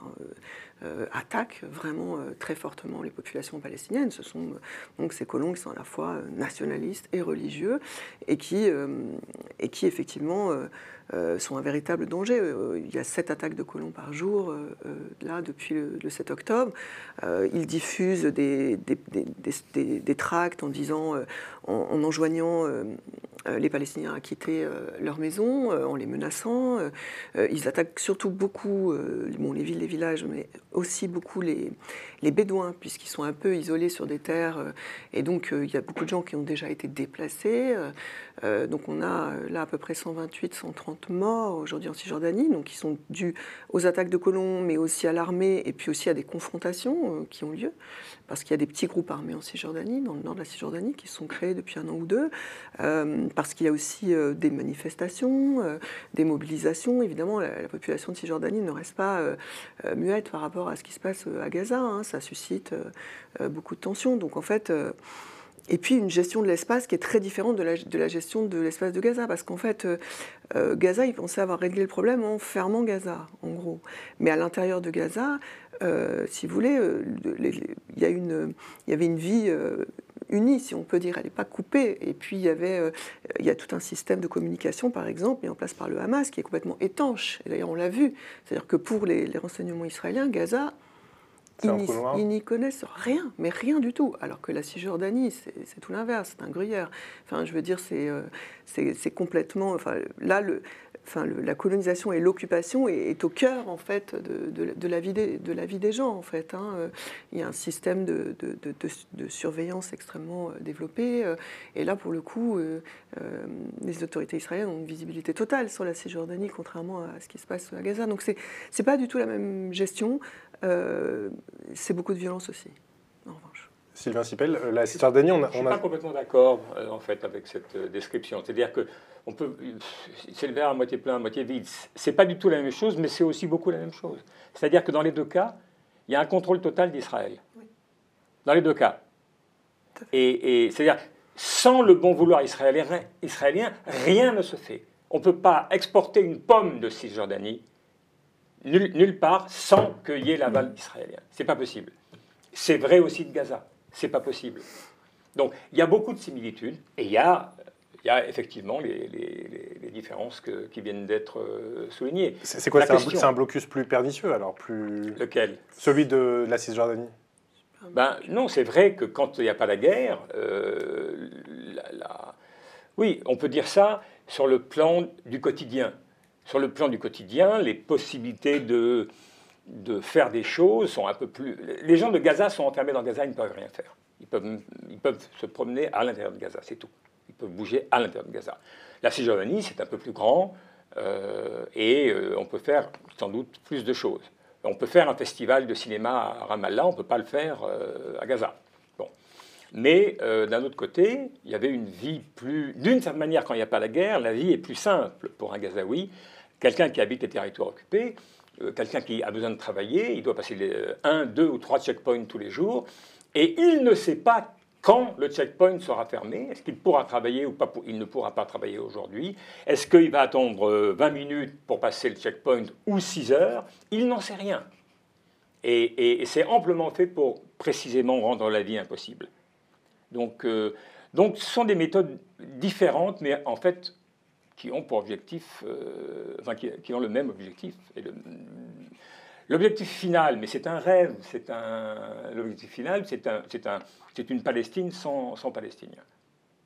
S2: euh, attaquent vraiment euh, très fortement les populations palestiniennes. Ce sont euh, donc ces colons qui sont à la fois nationalistes et religieux et qui, et qui effectivement euh, sont un véritable danger. Euh, il y a sept attaques de colons par jour, euh, là, depuis le, 7 octobre. ils diffusent des, tracts en disant, en, enjoignant les Palestiniens à quitter leur maison, en les menaçant. ils attaquent surtout beaucoup les villes, les villages, mais aussi beaucoup les Bédouins, puisqu'ils sont un peu isolés sur des terres. et donc, il y a beaucoup de gens qui ont déjà été déplacés. Donc, on a là à peu près 128, 130 morts aujourd'hui en Cisjordanie, donc qui sont dus aux attaques de colons, mais aussi à l'armée et puis aussi à des confrontations euh, qui ont lieu, parce qu'il y a des petits groupes armés en Cisjordanie, dans le nord de la Cisjordanie, qui sont créés depuis un an ou deux, euh, parce qu'il y a aussi euh, des manifestations, des mobilisations. Évidemment, la, population de Cisjordanie ne reste pas muette par rapport à ce qui se passe à Gaza. Hein. ça suscite beaucoup de tensions. Donc en fait, et puis une gestion de l'espace qui est très différente de la, gestion de l'espace de Gaza, parce qu'en fait, euh, euh, Gaza, ils pensaient avoir réglé le problème en fermant Gaza, en gros. Mais à l'intérieur de Gaza, euh, si vous voulez, il y, avait une vie unie, si on peut dire, elle n'est pas coupée. Et puis il y y a tout un système de communication, par exemple, mis en place par le Hamas, qui est complètement étanche. D'ailleurs, on l'a vu. C'est-à-dire que pour les renseignements israéliens, Gaza ils n'y connaissent rien, mais rien du tout. Alors que la Cisjordanie, c'est tout l'inverse, c'est un gruyère. Enfin, je veux dire, c'est euh, complètement. Enfin, là, le, enfin, la colonisation et l'occupation est, au cœur, en fait, de, la, vie des, gens, en fait. Hein. Il y a un système de, surveillance extrêmement euh, développé. Euh, et là, pour le coup, les autorités israéliennes ont une visibilité totale sur la Cisjordanie, contrairement à ce qui se passe à Gaza. Donc, c'est pas du tout la même gestion. Euh, c'est beaucoup de violence aussi.
S1: Sylvain Sipel, euh, la Cisjordanie, on a...
S4: Je ne suis pas complètement d'accord, euh, en fait, avec cette description. C'est-à-dire que on peut, c'est le verre à moitié plein, à moitié vide. C'est pas du tout la même chose, mais c'est aussi beaucoup la même chose. C'est-à-dire que dans les deux cas, il y a un contrôle total d'Israël. Dans les deux cas. Et, c'est-à-dire, sans le bon vouloir israélien, israélien, rien ne se fait. On ne peut pas exporter une pomme de Cisjordanie nulle, part sans qu'il y ait l'aval israélien. C'est pas possible. C'est vrai aussi de Gaza. C'est pas possible. Donc il y a beaucoup de similitudes et il y a, il y a effectivement les, les, différences que, qui viennent d'être euh, soulignées.
S1: C'est quoi C'est un, blocus plus pernicieux alors plus...
S4: Lequel?
S1: Celui de la Cisjordanie
S4: ben, Non, c'est vrai que quand il n'y a pas la guerre, euh, oui, on peut dire ça sur le plan du quotidien sur le plan du quotidien, les possibilités de, de faire des choses sont un peu plus... Les gens de Gaza sont enfermés dans Gaza, ils ne peuvent rien faire. Ils peuvent, ils peuvent se promener à l'intérieur de Gaza, c'est tout. Ils peuvent bouger à l'intérieur de Gaza. La Cisjordanie, c'est un peu plus grand euh, et euh, on peut faire sans doute plus de choses. On peut faire un festival de cinéma à Ramallah, on ne peut pas le faire euh, à Gaza. Bon. Mais d'un autre côté, il y avait une vie plus... D'une certaine manière, quand il n'y a pas la guerre, la vie est plus simple pour un Gazaoui Quelqu'un qui habite les territoires occupés, quelqu'un qui a besoin de travailler, il doit passer euh, un, deux ou trois checkpoints tous les jours, et il ne sait pas quand le checkpoint sera fermé. Est-ce qu'il pourra travailler ou pas Il ne pourra pas travailler aujourd'hui? Est-ce qu'il va attendre 20 euh, minutes pour passer le checkpoint ou 6 heures? Il n'en sait rien. Et, c'est amplement fait pour précisément rendre la vie impossible. Donc, donc ce sont des méthodes différentes, mais en fait qui ont pour objectif, euh, enfin, qui, ont le même objectif. l'objectif final, mais c'est un rêve, c'est un, l'objectif final, c'est un, c'est un, une Palestine sans, sans Palestiniens.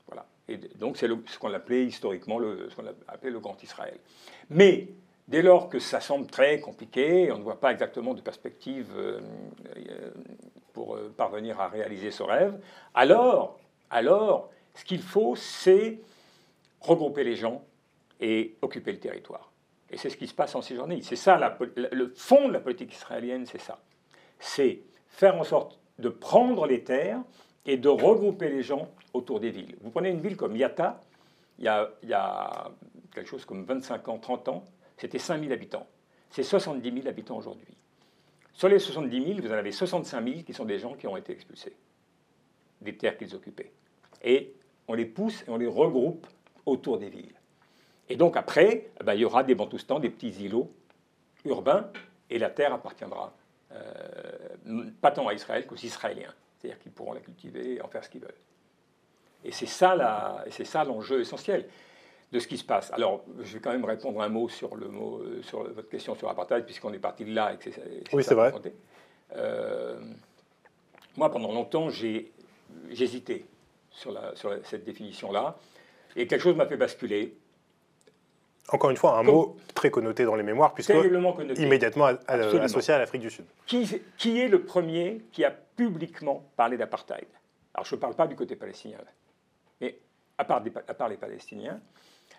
S4: Voilà. Et donc c'est ce qu'on appelait historiquement le, ce qu'on appelait le Grand Israël. Mais dès lors que ça semble très compliqué, on ne voit pas exactement de perspective euh, euh, pour parvenir à réaliser ce rêve, alors, alors, ce qu'il faut, c'est regrouper les gens et occuper le territoire. Et c'est ce qui se passe en Cisjordanie. C'est ça, le fond de la politique israélienne, c'est ça. C'est faire en sorte de prendre les terres et de regrouper les gens autour des villes. Vous prenez une ville comme Yatta, il y a, il y a quelque chose comme 25 ans, 30 ans, c'était 5 000 habitants. C'est 70 000 habitants aujourd'hui. Sur les 70 000, vous en avez 65 000 qui sont des gens qui ont été expulsés des terres qu'ils occupaient. Et on les pousse et on les regroupe autour des villes. Et donc après, eh ben, il y aura des bantoustans, des petits îlots urbains, et la terre appartiendra euh, pas tant à Israël qu'aux Israéliens. C'est-à-dire qu'ils pourront la cultiver et en faire ce qu'ils veulent. Et c'est ça, la, c'est ça l'enjeu essentiel de ce qui se passe. Alors, je vais quand même répondre un mot sur, le mot, euh, sur votre question sur l'apartheid, puisqu'on est parti de là. Et que c'est,
S1: oui, c'est vrai.
S4: Euh, moi, pendant longtemps, j'ai, hésité sur, la, sur cette définition-là. Et quelque chose m'a fait basculer.
S1: Encore une fois, un mot très connoté dans les mémoires, puisque immédiatement associé à l'Afrique du Sud.
S4: Qui, qui, est le premier qui a publiquement parlé d'apartheid? Alors, je ne parle pas du côté palestinien, mais à part, à part les Palestiniens,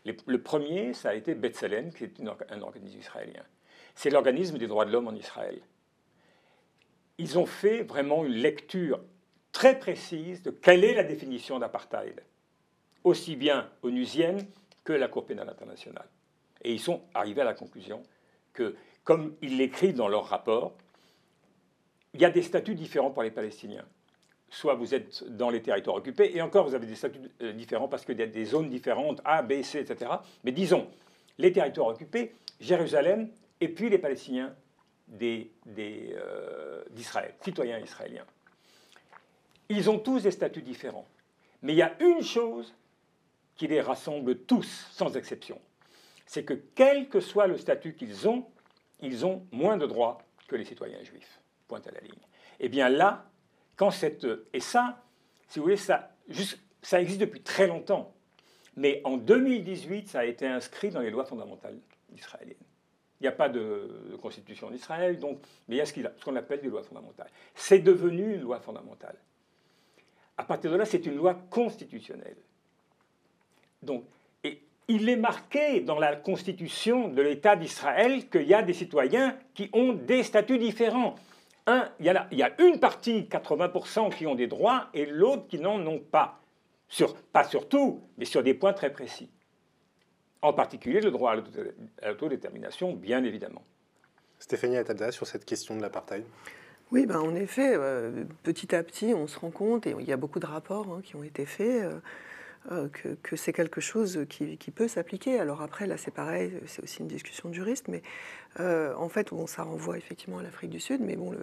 S4: le premier, ça a été B'Tselem, qui est un organisme israélien. C'est l'organisme des droits de l'homme en Israël. Ils ont fait vraiment une lecture très précise de quelle est la définition d'apartheid, aussi bien onusienne que la Cour pénale internationale. Et ils sont arrivés à la conclusion que, comme ils l'écrivent dans leur rapport, il y a des statuts différents pour les Palestiniens. Soit vous êtes dans les territoires occupés, et encore vous avez des statuts euh, différents parce qu'il y a des zones différentes, A, B, C, etc. Mais disons, les territoires occupés, Jérusalem, et puis les Palestiniens euh, d'Israël, citoyens israéliens. Ils ont tous des statuts différents. Mais il y a une chose qui les rassemble tous, sans exception. C'est que quel que soit le statut qu'ils ont, ils ont moins de droits que les citoyens juifs. Point à la ligne. Et eh bien là, quand cette... Et ça, si vous voulez, ça, ça existe depuis très longtemps. Mais en 2018, ça a été inscrit dans les lois fondamentales israéliennes. Il n'y a pas de, constitution d'Israël, donc, mais il y a ce qu'on appelle des lois fondamentales. C'est devenu une loi fondamentale. À partir de là, c'est une loi constitutionnelle. Donc, il est marqué dans la constitution de l'État d'Israël qu'il y a des citoyens qui ont des statuts différents. Un, il, y a il y a une partie, 80%, qui ont des droits et l'autre qui n'en ont pas. Sur, pas sur tout, mais sur des points très précis. En particulier le droit à l'autodétermination, bien évidemment.
S1: Stéphanie Atada, sur cette question de l'apartheid
S2: oui, ben en effet, euh, petit à petit, on se rend compte, et il y a beaucoup de rapports hein, qui ont été faits, euh, euh, que, c'est quelque chose qui, peut s'appliquer. Alors après, là, c'est pareil, c'est aussi une discussion juriste, mais en fait, ça renvoie effectivement à l'Afrique du Sud, mais bon,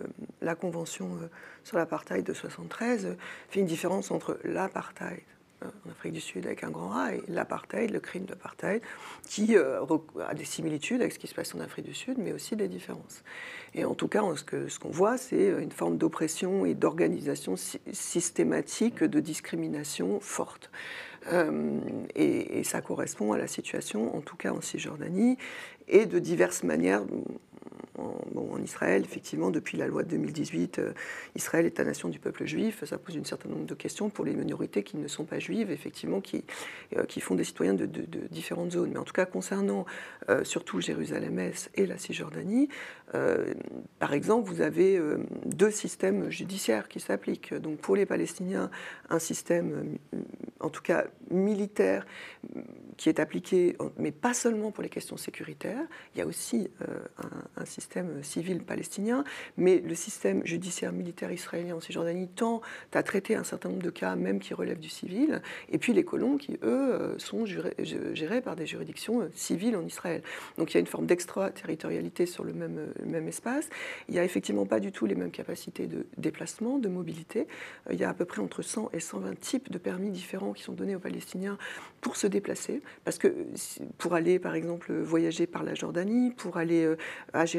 S2: la Convention sur l'apartheid de 73 fait une différence entre l'apartheid en Afrique du Sud avec un grand A, et l'apartheid, le crime d'apartheid, qui euh, a des similitudes avec ce qui se passe en Afrique du Sud, mais aussi des différences. Et en tout cas, ce qu'on voit, c'est une forme d'oppression et d'organisation systématique de discrimination forte. Euh, et, et, ça correspond à la situation, en tout cas en Cisjordanie, et de diverses manières en, Israël, effectivement, depuis la loi de 2018, euh, Israël est la nation du peuple juif. Ça pose un certain nombre de questions pour les minorités qui ne sont pas juives, effectivement, qui, euh, qui font des citoyens de, différentes zones. Mais en tout cas, concernant euh, surtout Jérusalem-Est et la Cisjordanie, par exemple, vous avez deux systèmes judiciaires qui s'appliquent. Donc pour les Palestiniens, un système, en tout cas militaire, qui est appliqué, mais pas seulement pour les questions sécuritaires. Il y a aussi un, un système civil palestinien, mais le système judiciaire militaire israélien en Cisjordanie tend à traiter un certain nombre de cas, même qui relèvent du civil, et puis les colons qui, eux, euh, sont gérés par des juridictions euh, civiles en Israël. Donc il y a une forme d'extraterritorialité sur le même, euh, même espace. Il n'y a effectivement pas du tout les mêmes capacités de déplacement, de mobilité. Il y a à peu près entre 100 et 120 types de permis différents qui sont donnés aux Palestiniens pour se déplacer, parce que pour aller, par exemple, voyager par la Jordanie, pour aller à Jérusalem,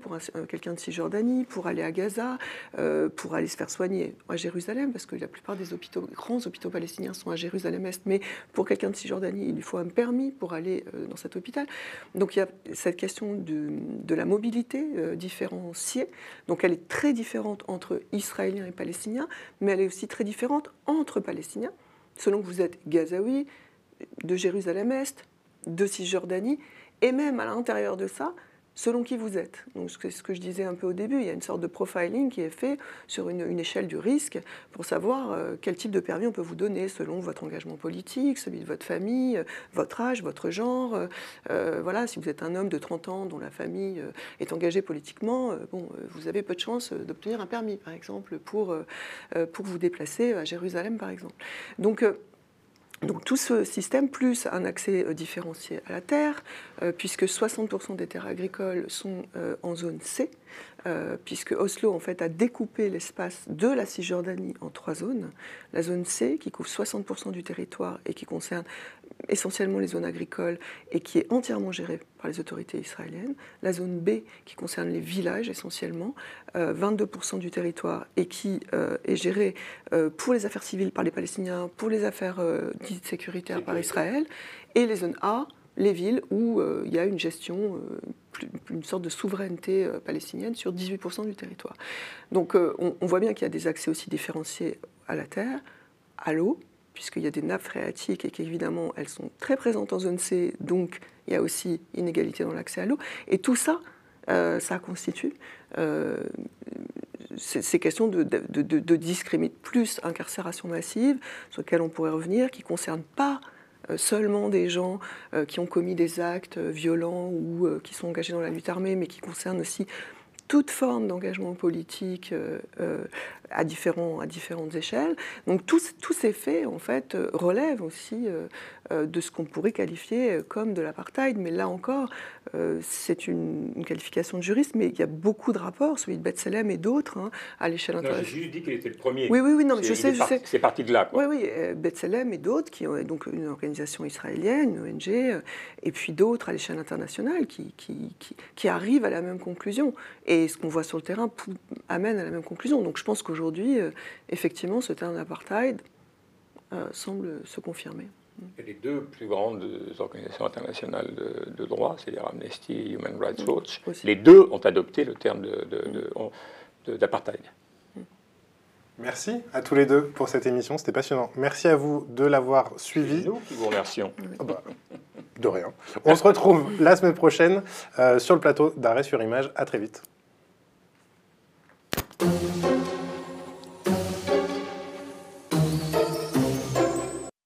S2: pour quelqu'un de Cisjordanie, pour aller à Gaza, euh, pour aller se faire soigner à Jérusalem, parce que la plupart des grands hôpitaux palestiniens sont à Jérusalem-Est, mais pour quelqu'un de Cisjordanie, il lui faut un permis pour aller euh, dans cet hôpital. Donc il y a cette question de, la mobilité euh, différenciée. Donc elle est très différente entre Israéliens et Palestiniens, mais elle est aussi très différente entre Palestiniens, selon que vous êtes Gazaoui, de Jérusalem-Est, de Cisjordanie, et même à l'intérieur de ça, selon qui vous êtes. Donc, c'est ce que je disais un peu au début, il y a une sorte de profiling qui est fait sur une, échelle du risque pour savoir euh, quel type de permis on peut vous donner selon votre engagement politique, celui de votre famille, euh, votre âge, votre genre. Euh, voilà, si vous êtes un homme de 30 ans dont la famille est engagée politiquement, bon, vous avez peu de chances d'obtenir un permis, par exemple, pour, pour vous déplacer à Jérusalem, par exemple. Donc, donc tout ce système, plus un accès euh, différencié à la terre, euh, puisque 60% des terres agricoles sont euh, en zone C, puisque Oslo en fait a découpé l'espace de la Cisjordanie en trois zones. La zone C, qui couvre 60% du territoire et qui concerne essentiellement les zones agricoles et qui est entièrement gérée par les autorités israéliennes. La zone B, qui concerne les villages essentiellement, 22% du territoire et qui est gérée pour les affaires civiles par les Palestiniens, pour les affaires dites sécuritaires par Israël. Et les zones A, les villes où euh, il y a une gestion, euh, une sorte de souveraineté euh, palestinienne sur 18% du territoire. Donc on, voit bien qu'il y a des accès aussi différenciés à la terre, à l'eau, puisqu'il y a des nappes phréatiques et qu'évidemment elles sont très présentes en zone C, donc il y a aussi inégalité dans l'accès à l'eau. Et tout ça, ça constitue ces questions de, de, plus incarcération massive, sur lesquelles on pourrait revenir, qui ne concernent pas euh, seulement des gens euh, qui ont commis des actes euh, violents ou qui sont engagés dans la lutte armée, mais qui concernent aussi toute forme d'engagement politique à, différents, à différentes échelles. Donc tous, tous ces faits, en fait, relèvent aussi de ce qu'on pourrait qualifier comme de l'apartheid. Mais là encore, euh, c'est une, qualification de juriste, mais il y a beaucoup de rapports, celui de Betselem et d'autres, hein, à l'échelle internationale.
S4: J'ai juste dit qu'il était le premier.
S2: Oui, oui, oui, non, mais je sais, je
S4: sais. C'est parti de là.
S2: Oui, oui, euh, Betselem et d'autres, qui ont donc une organisation israélienne, une ONG, euh, et puis d'autres à l'échelle internationale qui, qui, qui, arrivent à la même conclusion. Et ce qu'on voit sur le terrain amène à la même conclusion. Donc je pense qu'aujourd'hui, effectivement, ce terme d'apartheid semble se confirmer
S4: les deux plus grandes organisations internationales de, droit, c'est-à-dire Amnesty et Human Rights Watch, les deux ont adopté le terme d'apartheid.
S1: Merci à tous les deux pour cette émission, c'était passionnant. Merci à vous de l'avoir suivi.
S4: nous qui vous remercions.
S1: Ah bah, de rien. On se retrouve la semaine prochaine euh, sur le plateau d'arrêt sur image. À très vite.